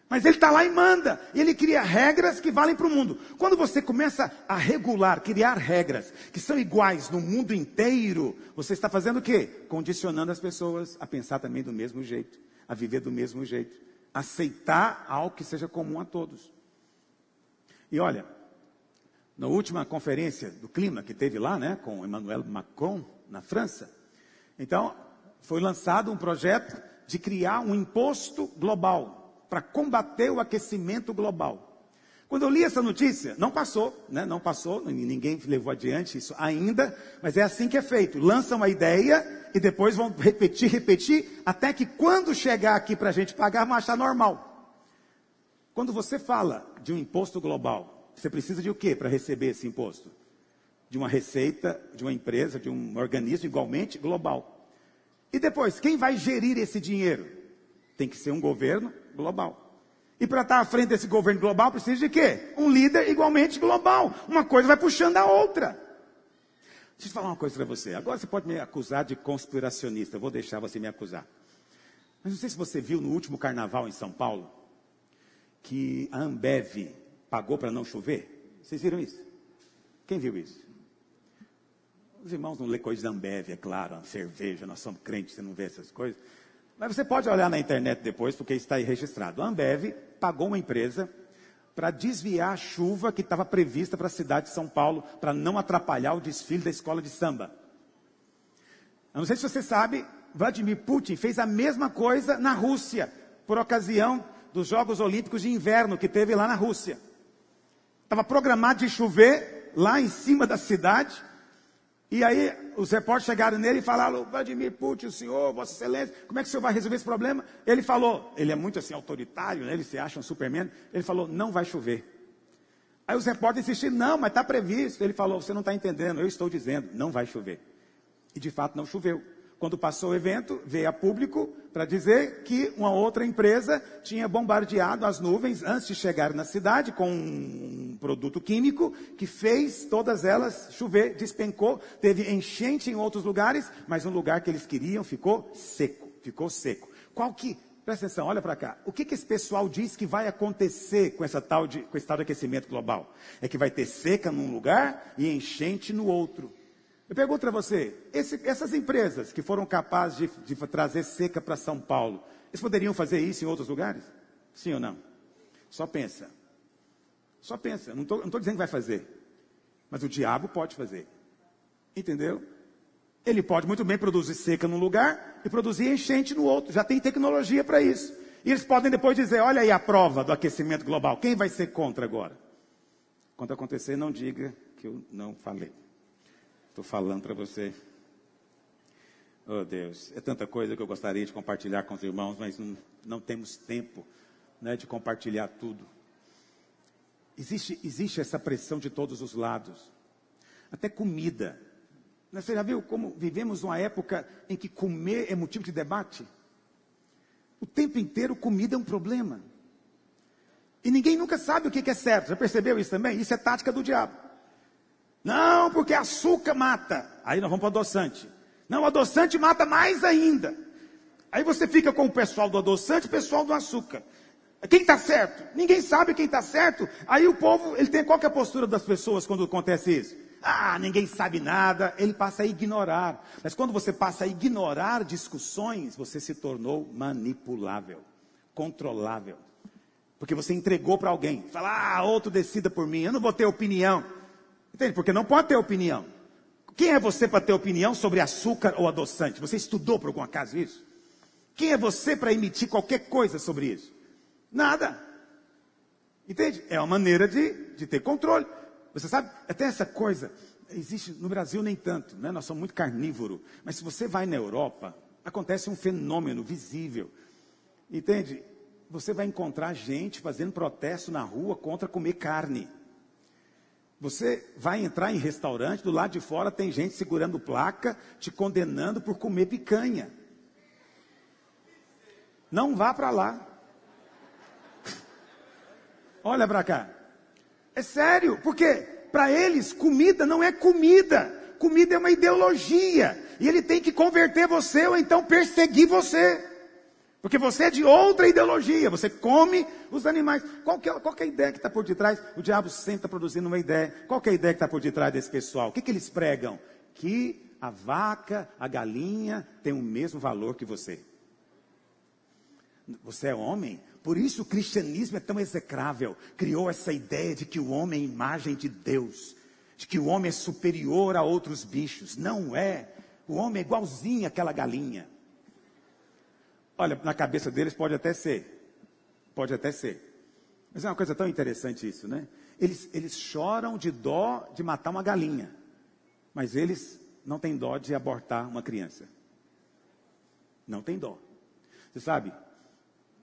Mas ele está lá e manda. E ele cria regras que valem para o mundo. Quando você começa a regular, criar regras que são iguais no mundo inteiro, você está fazendo o quê? Condicionando as pessoas a pensar também do mesmo jeito, a viver do mesmo jeito, aceitar algo que seja comum a todos. E olha, na última conferência do clima que teve lá, né, com Emmanuel Macron, na França. Então, foi lançado um projeto de criar um imposto global para combater o aquecimento global. Quando eu li essa notícia, não passou, né, não passou, ninguém levou adiante isso ainda, mas é assim que é feito. Lançam a ideia e depois vão repetir, repetir, até que quando chegar aqui para a gente pagar, vão achar normal. Quando você fala de um imposto global, você precisa de o que para receber esse imposto? De uma receita, de uma empresa, de um organismo igualmente global. E depois, quem vai gerir esse dinheiro? Tem que ser um governo global. E para estar à frente desse governo global precisa de quê? Um líder igualmente global. Uma coisa vai puxando a outra. Deixa eu falar uma coisa para você. Agora você pode me acusar de conspiracionista. Eu vou deixar você me acusar. Mas não sei se você viu no último carnaval em São Paulo que a Ambev pagou para não chover. Vocês viram isso? Quem viu isso? Os irmãos não lê coisas da Ambev, é claro, cerveja, nós somos crentes, você não vê essas coisas. Mas você pode olhar na internet depois, porque está aí registrado. A Ambev pagou uma empresa para desviar a chuva que estava prevista para a cidade de São Paulo, para não atrapalhar o desfile da escola de samba. Eu não sei se você sabe, Vladimir Putin fez a mesma coisa na Rússia, por ocasião dos Jogos Olímpicos de Inverno que teve lá na Rússia. Estava programado de chover lá em cima da cidade, e aí os repórteres chegaram nele e falaram, Vladimir Putin, o senhor, Vossa Excelência, como é que o senhor vai resolver esse problema? Ele falou, ele é muito assim autoritário, né? ele se acha um superman, ele falou, não vai chover. Aí os repórteres insistiram, não, mas está previsto. Ele falou, você não está entendendo, eu estou dizendo, não vai chover. E de fato não choveu. Quando passou o evento, veio a público para dizer que uma outra empresa tinha bombardeado as nuvens antes de chegar na cidade com um produto químico que fez todas elas chover, despencou, teve enchente em outros lugares, mas um lugar que eles queriam ficou seco, ficou seco. Qual que Presta atenção, olha para cá. O que, que esse pessoal diz que vai acontecer com, essa tal de, com esse tal de aquecimento global? É que vai ter seca num lugar e enchente no outro. Eu pergunto para você, esse, essas empresas que foram capazes de, de trazer seca para São Paulo, eles poderiam fazer isso em outros lugares? Sim ou não? Só pensa. Só pensa. Não estou dizendo que vai fazer. Mas o diabo pode fazer. Entendeu? Ele pode muito bem produzir seca num lugar e produzir enchente no outro. Já tem tecnologia para isso. E eles podem depois dizer: olha aí a prova do aquecimento global. Quem vai ser contra agora? Quando acontecer, não diga que eu não falei. Estou falando para você. Oh Deus, é tanta coisa que eu gostaria de compartilhar com os irmãos, mas não, não temos tempo né, de compartilhar tudo. Existe, existe essa pressão de todos os lados. Até comida. Você já viu como vivemos uma época em que comer é motivo de debate? O tempo inteiro comida é um problema. E ninguém nunca sabe o que é certo. Já percebeu isso também? Isso é tática do diabo. Não, porque açúcar mata. Aí nós vamos para o adoçante. Não, o adoçante mata mais ainda. Aí você fica com o pessoal do adoçante e o pessoal do açúcar. Quem está certo? Ninguém sabe quem está certo. Aí o povo, ele tem qual é a postura das pessoas quando acontece isso? Ah, ninguém sabe nada. Ele passa a ignorar. Mas quando você passa a ignorar discussões, você se tornou manipulável, controlável. Porque você entregou para alguém. Fala, ah, outro decida por mim. Eu não vou ter opinião. Entende? Porque não pode ter opinião. Quem é você para ter opinião sobre açúcar ou adoçante? Você estudou por algum acaso isso? Quem é você para emitir qualquer coisa sobre isso? Nada. Entende? É uma maneira de, de ter controle. Você sabe, até essa coisa, existe no Brasil nem tanto, né? Nós somos muito carnívoro. Mas se você vai na Europa, acontece um fenômeno visível. Entende? Você vai encontrar gente fazendo protesto na rua contra comer carne. Você vai entrar em restaurante, do lado de fora tem gente segurando placa, te condenando por comer picanha. Não vá para lá. Olha para cá. É sério, porque para eles comida não é comida. Comida é uma ideologia. E ele tem que converter você ou então perseguir você. Porque você é de outra ideologia, você come os animais. Qual é, qual é a ideia que está por detrás? O diabo sempre está produzindo uma ideia. Qual é a ideia que está por detrás desse pessoal? O que, que eles pregam? Que a vaca, a galinha tem o mesmo valor que você. Você é homem, por isso o cristianismo é tão execrável. Criou essa ideia de que o homem é imagem de Deus, de que o homem é superior a outros bichos. Não é. O homem é igualzinho àquela galinha. Olha, na cabeça deles pode até ser. Pode até ser. Mas é uma coisa tão interessante isso, né? Eles, eles choram de dó de matar uma galinha. Mas eles não têm dó de abortar uma criança. Não tem dó. Você sabe,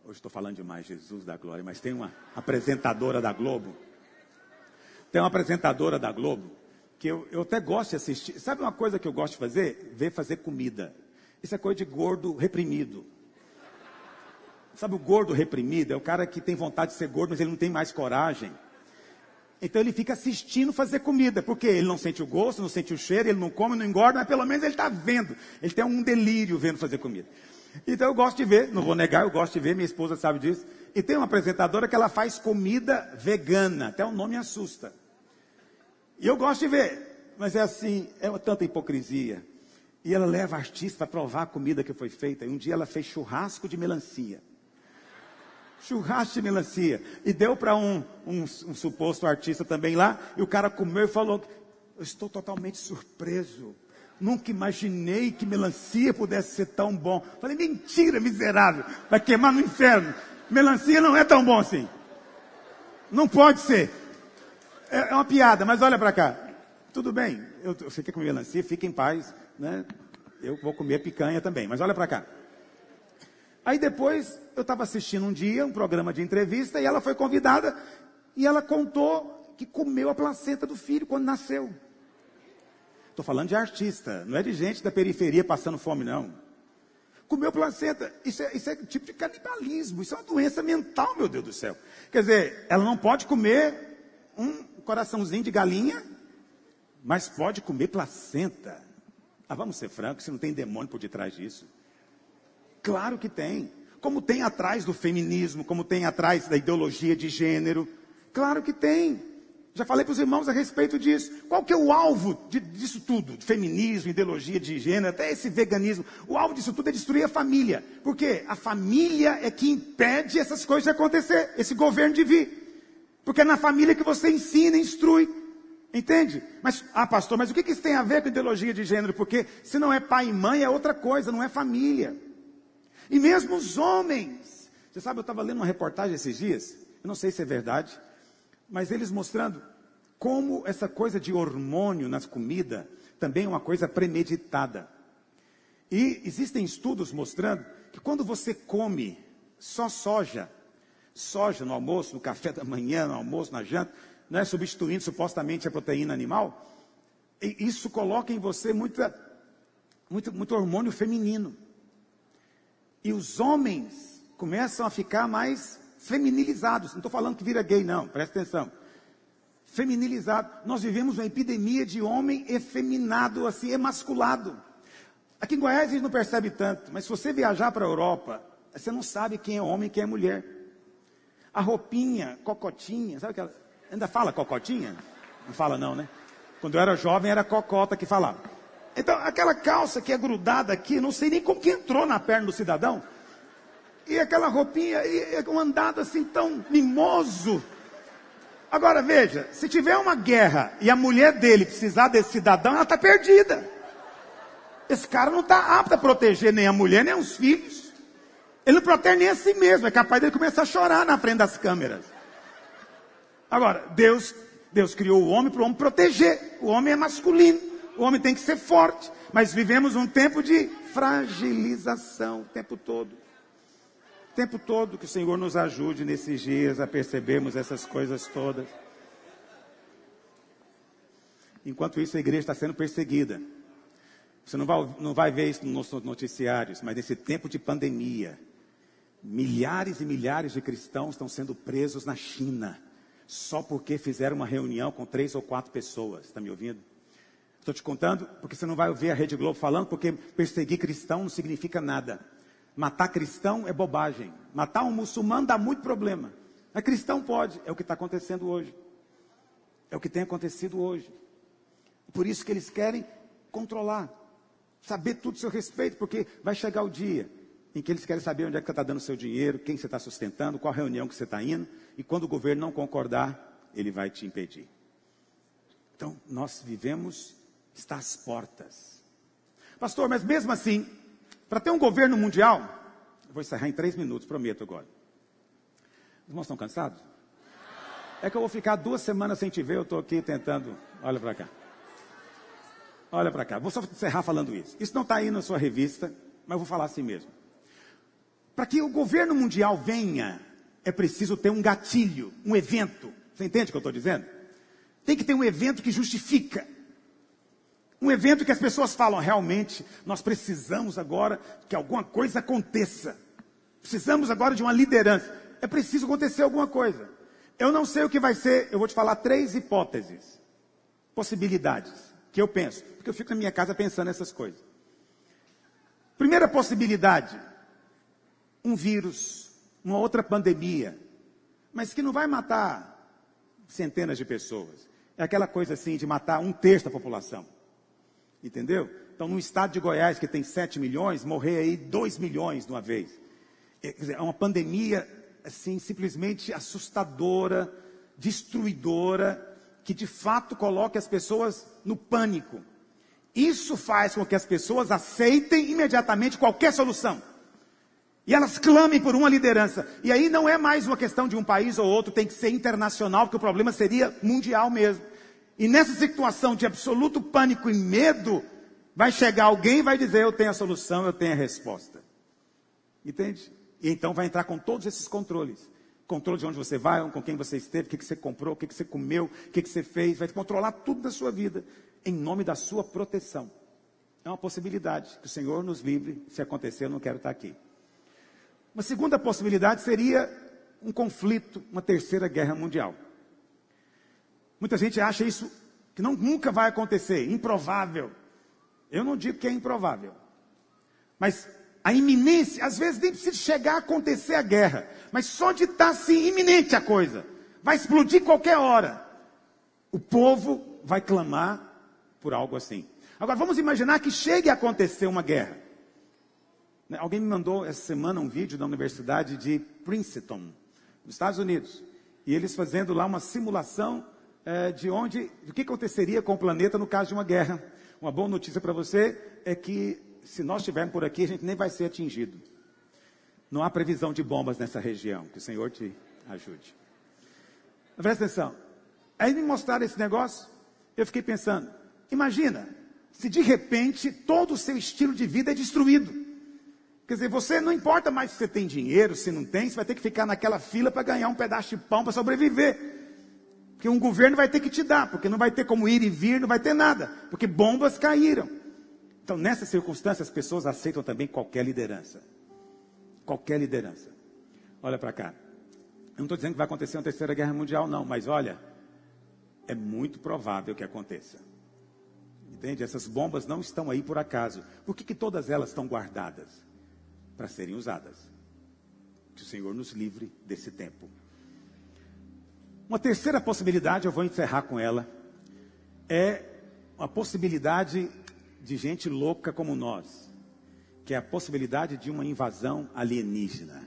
hoje estou falando demais, Jesus da glória, mas tem uma apresentadora da Globo. Tem uma apresentadora da Globo que eu, eu até gosto de assistir. Sabe uma coisa que eu gosto de fazer? Ver fazer comida. Isso é coisa de gordo reprimido. Sabe o gordo reprimido? É o cara que tem vontade de ser gordo, mas ele não tem mais coragem. Então ele fica assistindo fazer comida, porque ele não sente o gosto, não sente o cheiro, ele não come, não engorda, mas pelo menos ele está vendo. Ele tem um delírio vendo fazer comida. Então eu gosto de ver, não vou negar, eu gosto de ver, minha esposa sabe disso. E tem uma apresentadora que ela faz comida vegana, até o nome assusta. E eu gosto de ver, mas é assim, é tanta hipocrisia. E ela leva artista para provar a comida que foi feita. E um dia ela fez churrasco de melancia churrasco de melancia. E deu para um, um, um, suposto artista também lá, e o cara comeu e falou: Eu estou totalmente surpreso. Nunca imaginei que melancia pudesse ser tão bom. Falei, mentira, miserável. Vai queimar no inferno. Melancia não é tão bom assim. Não pode ser. É, é uma piada, mas olha para cá. Tudo bem, eu, você quer comer melancia, fica em paz. Né? Eu vou comer picanha também, mas olha para cá. Aí depois eu estava assistindo um dia um programa de entrevista e ela foi convidada e ela contou que comeu a placenta do filho quando nasceu. Estou falando de artista, não é de gente da periferia passando fome, não. Comeu placenta, isso é, isso é tipo de canibalismo, isso é uma doença mental, meu Deus do céu. Quer dizer, ela não pode comer um coraçãozinho de galinha, mas pode comer placenta. Ah, vamos ser francos, se não tem demônio por detrás disso. Claro que tem. Como tem atrás do feminismo, como tem atrás da ideologia de gênero. Claro que tem. Já falei para os irmãos a respeito disso. Qual que é o alvo de, disso tudo? Feminismo, ideologia de gênero, até esse veganismo. O alvo disso tudo é destruir a família. Porque a família é que impede essas coisas de acontecer, esse governo de vir. Porque é na família que você ensina, instrui. Entende? Mas, ah, pastor, mas o que, que isso tem a ver com ideologia de gênero? Porque se não é pai e mãe, é outra coisa, não é família. E mesmo os homens. Você sabe, eu estava lendo uma reportagem esses dias, eu não sei se é verdade, mas eles mostrando como essa coisa de hormônio nas comidas também é uma coisa premeditada. E existem estudos mostrando que quando você come só soja, soja no almoço, no café da manhã, no almoço, na janta, não é substituindo supostamente a proteína animal, isso coloca em você muita, muito, muito hormônio feminino. E os homens começam a ficar mais feminilizados. Não estou falando que vira gay, não, presta atenção. Feminilizado. Nós vivemos uma epidemia de homem efeminado, assim, emasculado. Aqui em Goiás a gente não percebe tanto, mas se você viajar para a Europa, você não sabe quem é homem e quem é mulher. A roupinha, cocotinha, sabe aquela. Ainda fala cocotinha? Não fala, não, né? Quando eu era jovem, era cocota que falava. Então, aquela calça que é grudada aqui, não sei nem como que entrou na perna do cidadão. E aquela roupinha, e um andado assim tão mimoso. Agora veja, se tiver uma guerra e a mulher dele precisar desse cidadão, ela está perdida. Esse cara não está apto a proteger nem a mulher, nem os filhos. Ele não protege nem a si mesmo, é capaz dele começar a chorar na frente das câmeras. Agora, Deus, Deus criou o homem para o homem proteger. O homem é masculino o homem tem que ser forte. Mas vivemos um tempo de fragilização o tempo todo. O tempo todo que o Senhor nos ajude nesses dias a percebermos essas coisas todas. Enquanto isso, a igreja está sendo perseguida. Você não vai, não vai ver isso nos noticiários, mas nesse tempo de pandemia, milhares e milhares de cristãos estão sendo presos na China, só porque fizeram uma reunião com três ou quatro pessoas. Está me ouvindo? Estou te contando porque você não vai ouvir a Rede Globo falando, porque perseguir cristão não significa nada. Matar cristão é bobagem. Matar um muçulmano dá muito problema. Mas cristão pode, é o que está acontecendo hoje. É o que tem acontecido hoje. Por isso que eles querem controlar, saber tudo a seu respeito, porque vai chegar o dia em que eles querem saber onde é que você está dando seu dinheiro, quem você está sustentando, qual reunião que você está indo, e quando o governo não concordar, ele vai te impedir. Então, nós vivemos está às portas. Pastor, mas mesmo assim, para ter um governo mundial, vou encerrar em três minutos, prometo agora. Os irmãos estão cansados? É que eu vou ficar duas semanas sem te ver, eu estou aqui tentando. Olha para cá. Olha para cá. Vou só encerrar falando isso. Isso não está aí na sua revista, mas eu vou falar assim mesmo. Para que o governo mundial venha, é preciso ter um gatilho, um evento. Você entende o que eu estou dizendo? Tem que ter um evento que justifica. Um evento que as pessoas falam, realmente, nós precisamos agora que alguma coisa aconteça. Precisamos agora de uma liderança. É preciso acontecer alguma coisa. Eu não sei o que vai ser, eu vou te falar três hipóteses, possibilidades, que eu penso, porque eu fico na minha casa pensando nessas coisas. Primeira possibilidade, um vírus, uma outra pandemia, mas que não vai matar centenas de pessoas. É aquela coisa assim de matar um terço da população. Entendeu? Então, no estado de Goiás, que tem 7 milhões, morrer aí 2 milhões de uma vez. É, dizer, é uma pandemia, assim, simplesmente assustadora, destruidora, que de fato coloca as pessoas no pânico. Isso faz com que as pessoas aceitem imediatamente qualquer solução. E elas clamem por uma liderança. E aí não é mais uma questão de um país ou outro, tem que ser internacional, porque o problema seria mundial mesmo. E nessa situação de absoluto pânico e medo, vai chegar alguém e vai dizer: Eu tenho a solução, eu tenho a resposta. Entende? E então vai entrar com todos esses controles. Controle de onde você vai, com quem você esteve, o que, você comprou, o que, que você comeu, o que, que você fez. Vai controlar tudo da sua vida, em nome da sua proteção. É uma possibilidade que o Senhor nos livre. Se acontecer, eu não quero estar aqui. Uma segunda possibilidade seria um conflito, uma terceira guerra mundial. Muita gente acha isso que não, nunca vai acontecer, improvável. Eu não digo que é improvável. Mas a iminência, às vezes nem precisa chegar a acontecer a guerra, mas só de estar assim iminente a coisa, vai explodir qualquer hora. O povo vai clamar por algo assim. Agora vamos imaginar que chegue a acontecer uma guerra. Alguém me mandou essa semana um vídeo da Universidade de Princeton, nos Estados Unidos. E eles fazendo lá uma simulação é, de onde, o que aconteceria com o planeta no caso de uma guerra. Uma boa notícia para você é que se nós estivermos por aqui, a gente nem vai ser atingido. Não há previsão de bombas nessa região. Que o Senhor te ajude. Presta atenção. Aí me mostraram esse negócio, eu fiquei pensando, imagina, se de repente todo o seu estilo de vida é destruído. Quer dizer, você não importa mais se você tem dinheiro, se não tem, você vai ter que ficar naquela fila para ganhar um pedaço de pão para sobreviver. Porque um governo vai ter que te dar, porque não vai ter como ir e vir, não vai ter nada, porque bombas caíram. Então, nessas circunstâncias, as pessoas aceitam também qualquer liderança. Qualquer liderança. Olha para cá. Eu não estou dizendo que vai acontecer uma terceira guerra mundial, não, mas olha, é muito provável que aconteça. Entende? Essas bombas não estão aí por acaso. Por que, que todas elas estão guardadas? para serem usadas. Que o Senhor nos livre desse tempo. Uma terceira possibilidade, eu vou encerrar com ela, é a possibilidade de gente louca como nós, que é a possibilidade de uma invasão alienígena.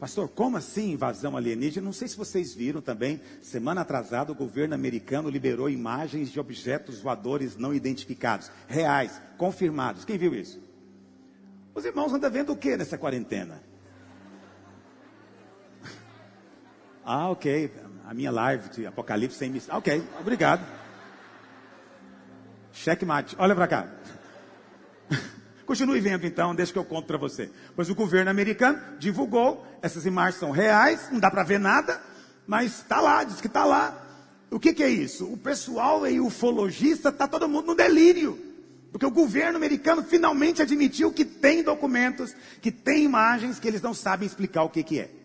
Pastor, como assim invasão alienígena? Não sei se vocês viram também, semana atrasada o governo americano liberou imagens de objetos voadores não identificados, reais, confirmados. Quem viu isso? Os irmãos andam vendo o que nessa quarentena? Ah, ok. A minha live de Apocalipse sem missão. Ok, obrigado. Checkmate. Olha para cá. <laughs> Continue vendo então, deixa que eu conto para você. Pois o governo americano divulgou, essas imagens são reais, não dá para ver nada, mas está lá, diz que está lá. O que, que, é isso? O pessoal e o ufologista está todo mundo no delírio. Porque o governo americano finalmente admitiu que tem documentos, que tem imagens, que eles não sabem explicar o que, que é.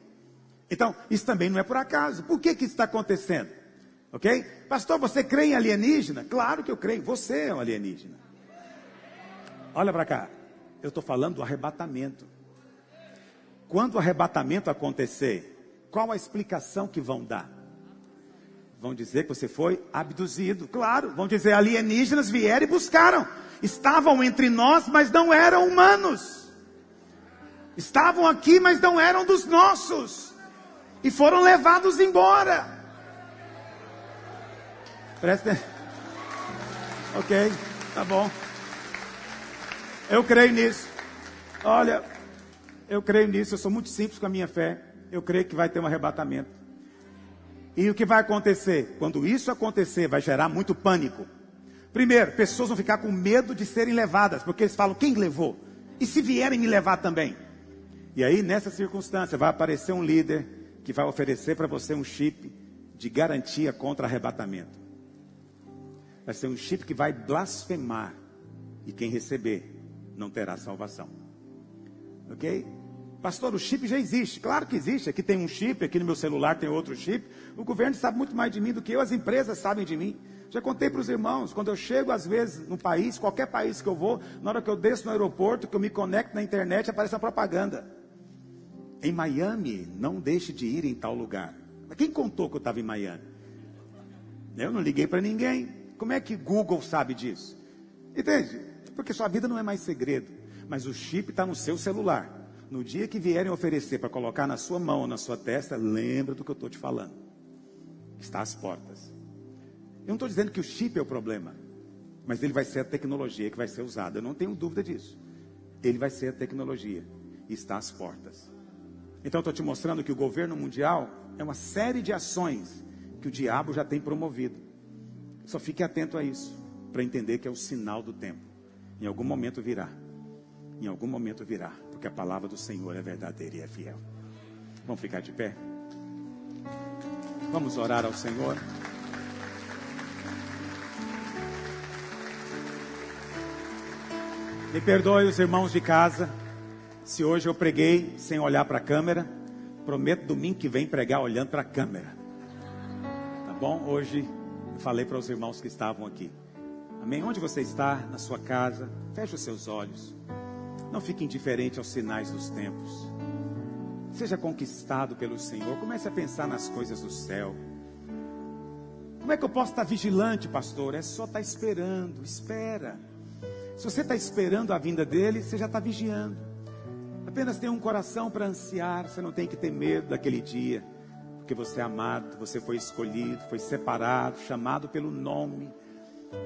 Então, isso também não é por acaso. Por que, que isso está acontecendo? Ok? Pastor, você crê em alienígena? Claro que eu creio. Você é um alienígena. Olha para cá. Eu estou falando do arrebatamento. Quando o arrebatamento acontecer, qual a explicação que vão dar? Vão dizer que você foi abduzido. Claro, vão dizer alienígenas vieram e buscaram estavam entre nós, mas não eram humanos. Estavam aqui, mas não eram dos nossos. E foram levados embora. Presta Ok, tá bom. Eu creio nisso. Olha, eu creio nisso. Eu sou muito simples com a minha fé. Eu creio que vai ter um arrebatamento. E o que vai acontecer? Quando isso acontecer, vai gerar muito pânico. Primeiro, pessoas vão ficar com medo de serem levadas, porque eles falam: quem levou? E se vierem me levar também? E aí, nessa circunstância, vai aparecer um líder que vai oferecer para você um chip de garantia contra arrebatamento. Vai ser um chip que vai blasfemar, e quem receber não terá salvação. Ok? Pastor, o chip já existe. Claro que existe. Aqui tem um chip, aqui no meu celular tem outro chip. O governo sabe muito mais de mim do que eu, as empresas sabem de mim. Já contei para os irmãos, quando eu chego às vezes no país, qualquer país que eu vou, na hora que eu desço no aeroporto, que eu me conecto na internet, aparece uma propaganda. Em Miami, não deixe de ir em tal lugar. Mas quem contou que eu estava em Miami? Eu não liguei para ninguém. Como é que Google sabe disso? Entende? Porque sua vida não é mais segredo. Mas o chip está no seu celular. No dia que vierem oferecer para colocar na sua mão ou na sua testa, lembra do que eu estou te falando. Está às portas. Eu não estou dizendo que o chip é o problema, mas ele vai ser a tecnologia que vai ser usada. Eu não tenho dúvida disso. Ele vai ser a tecnologia. Está às portas. Então estou te mostrando que o governo mundial é uma série de ações que o diabo já tem promovido. Só fique atento a isso, para entender que é o sinal do tempo. Em algum momento virá. Em algum momento virá, porque a palavra do Senhor é verdadeira e é fiel. Vamos ficar de pé? Vamos orar ao Senhor. Me perdoe os irmãos de casa, se hoje eu preguei sem olhar para a câmera. Prometo domingo que vem pregar olhando para a câmera. Tá bom? Hoje falei para os irmãos que estavam aqui. Amém? Onde você está, na sua casa, feche os seus olhos. Não fique indiferente aos sinais dos tempos. Seja conquistado pelo Senhor. Comece a pensar nas coisas do céu. Como é que eu posso estar vigilante, pastor? É só estar esperando. Espera. Se você está esperando a vinda dele, você já está vigiando. Apenas tenha um coração para ansiar, você não tem que ter medo daquele dia, porque você é amado, você foi escolhido, foi separado, chamado pelo nome.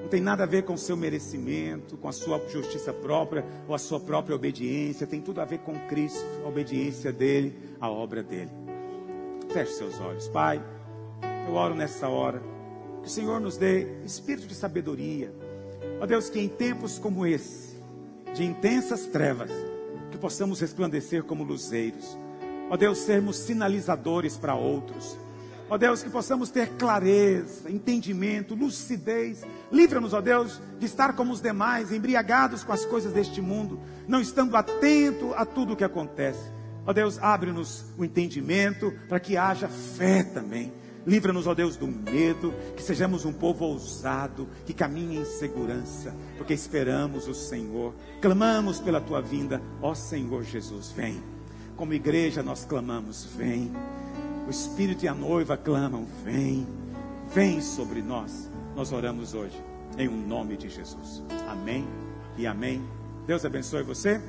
Não tem nada a ver com o seu merecimento, com a sua justiça própria ou a sua própria obediência, tem tudo a ver com Cristo, a obediência dele, a obra dele. Feche seus olhos, Pai. Eu oro nessa hora. Que o Senhor nos dê espírito de sabedoria Ó Deus, que em tempos como esse, de intensas trevas, possamos resplandecer como luzeiros. Ó Deus, sermos sinalizadores para outros. Ó Deus, que possamos ter clareza, entendimento, lucidez. Livra-nos, ó Deus, de estar como os demais, embriagados com as coisas deste mundo, não estando atento a tudo o que acontece. Ó Deus, abre-nos o entendimento para que haja fé também Livra-nos, ó Deus, do medo, que sejamos um povo ousado, que caminhe em segurança, porque esperamos o Senhor, clamamos pela tua vinda, ó Senhor Jesus, vem. Como igreja nós clamamos, vem. O Espírito e a noiva clamam, vem, vem sobre nós. Nós oramos hoje, em um nome de Jesus. Amém e amém. Deus abençoe você.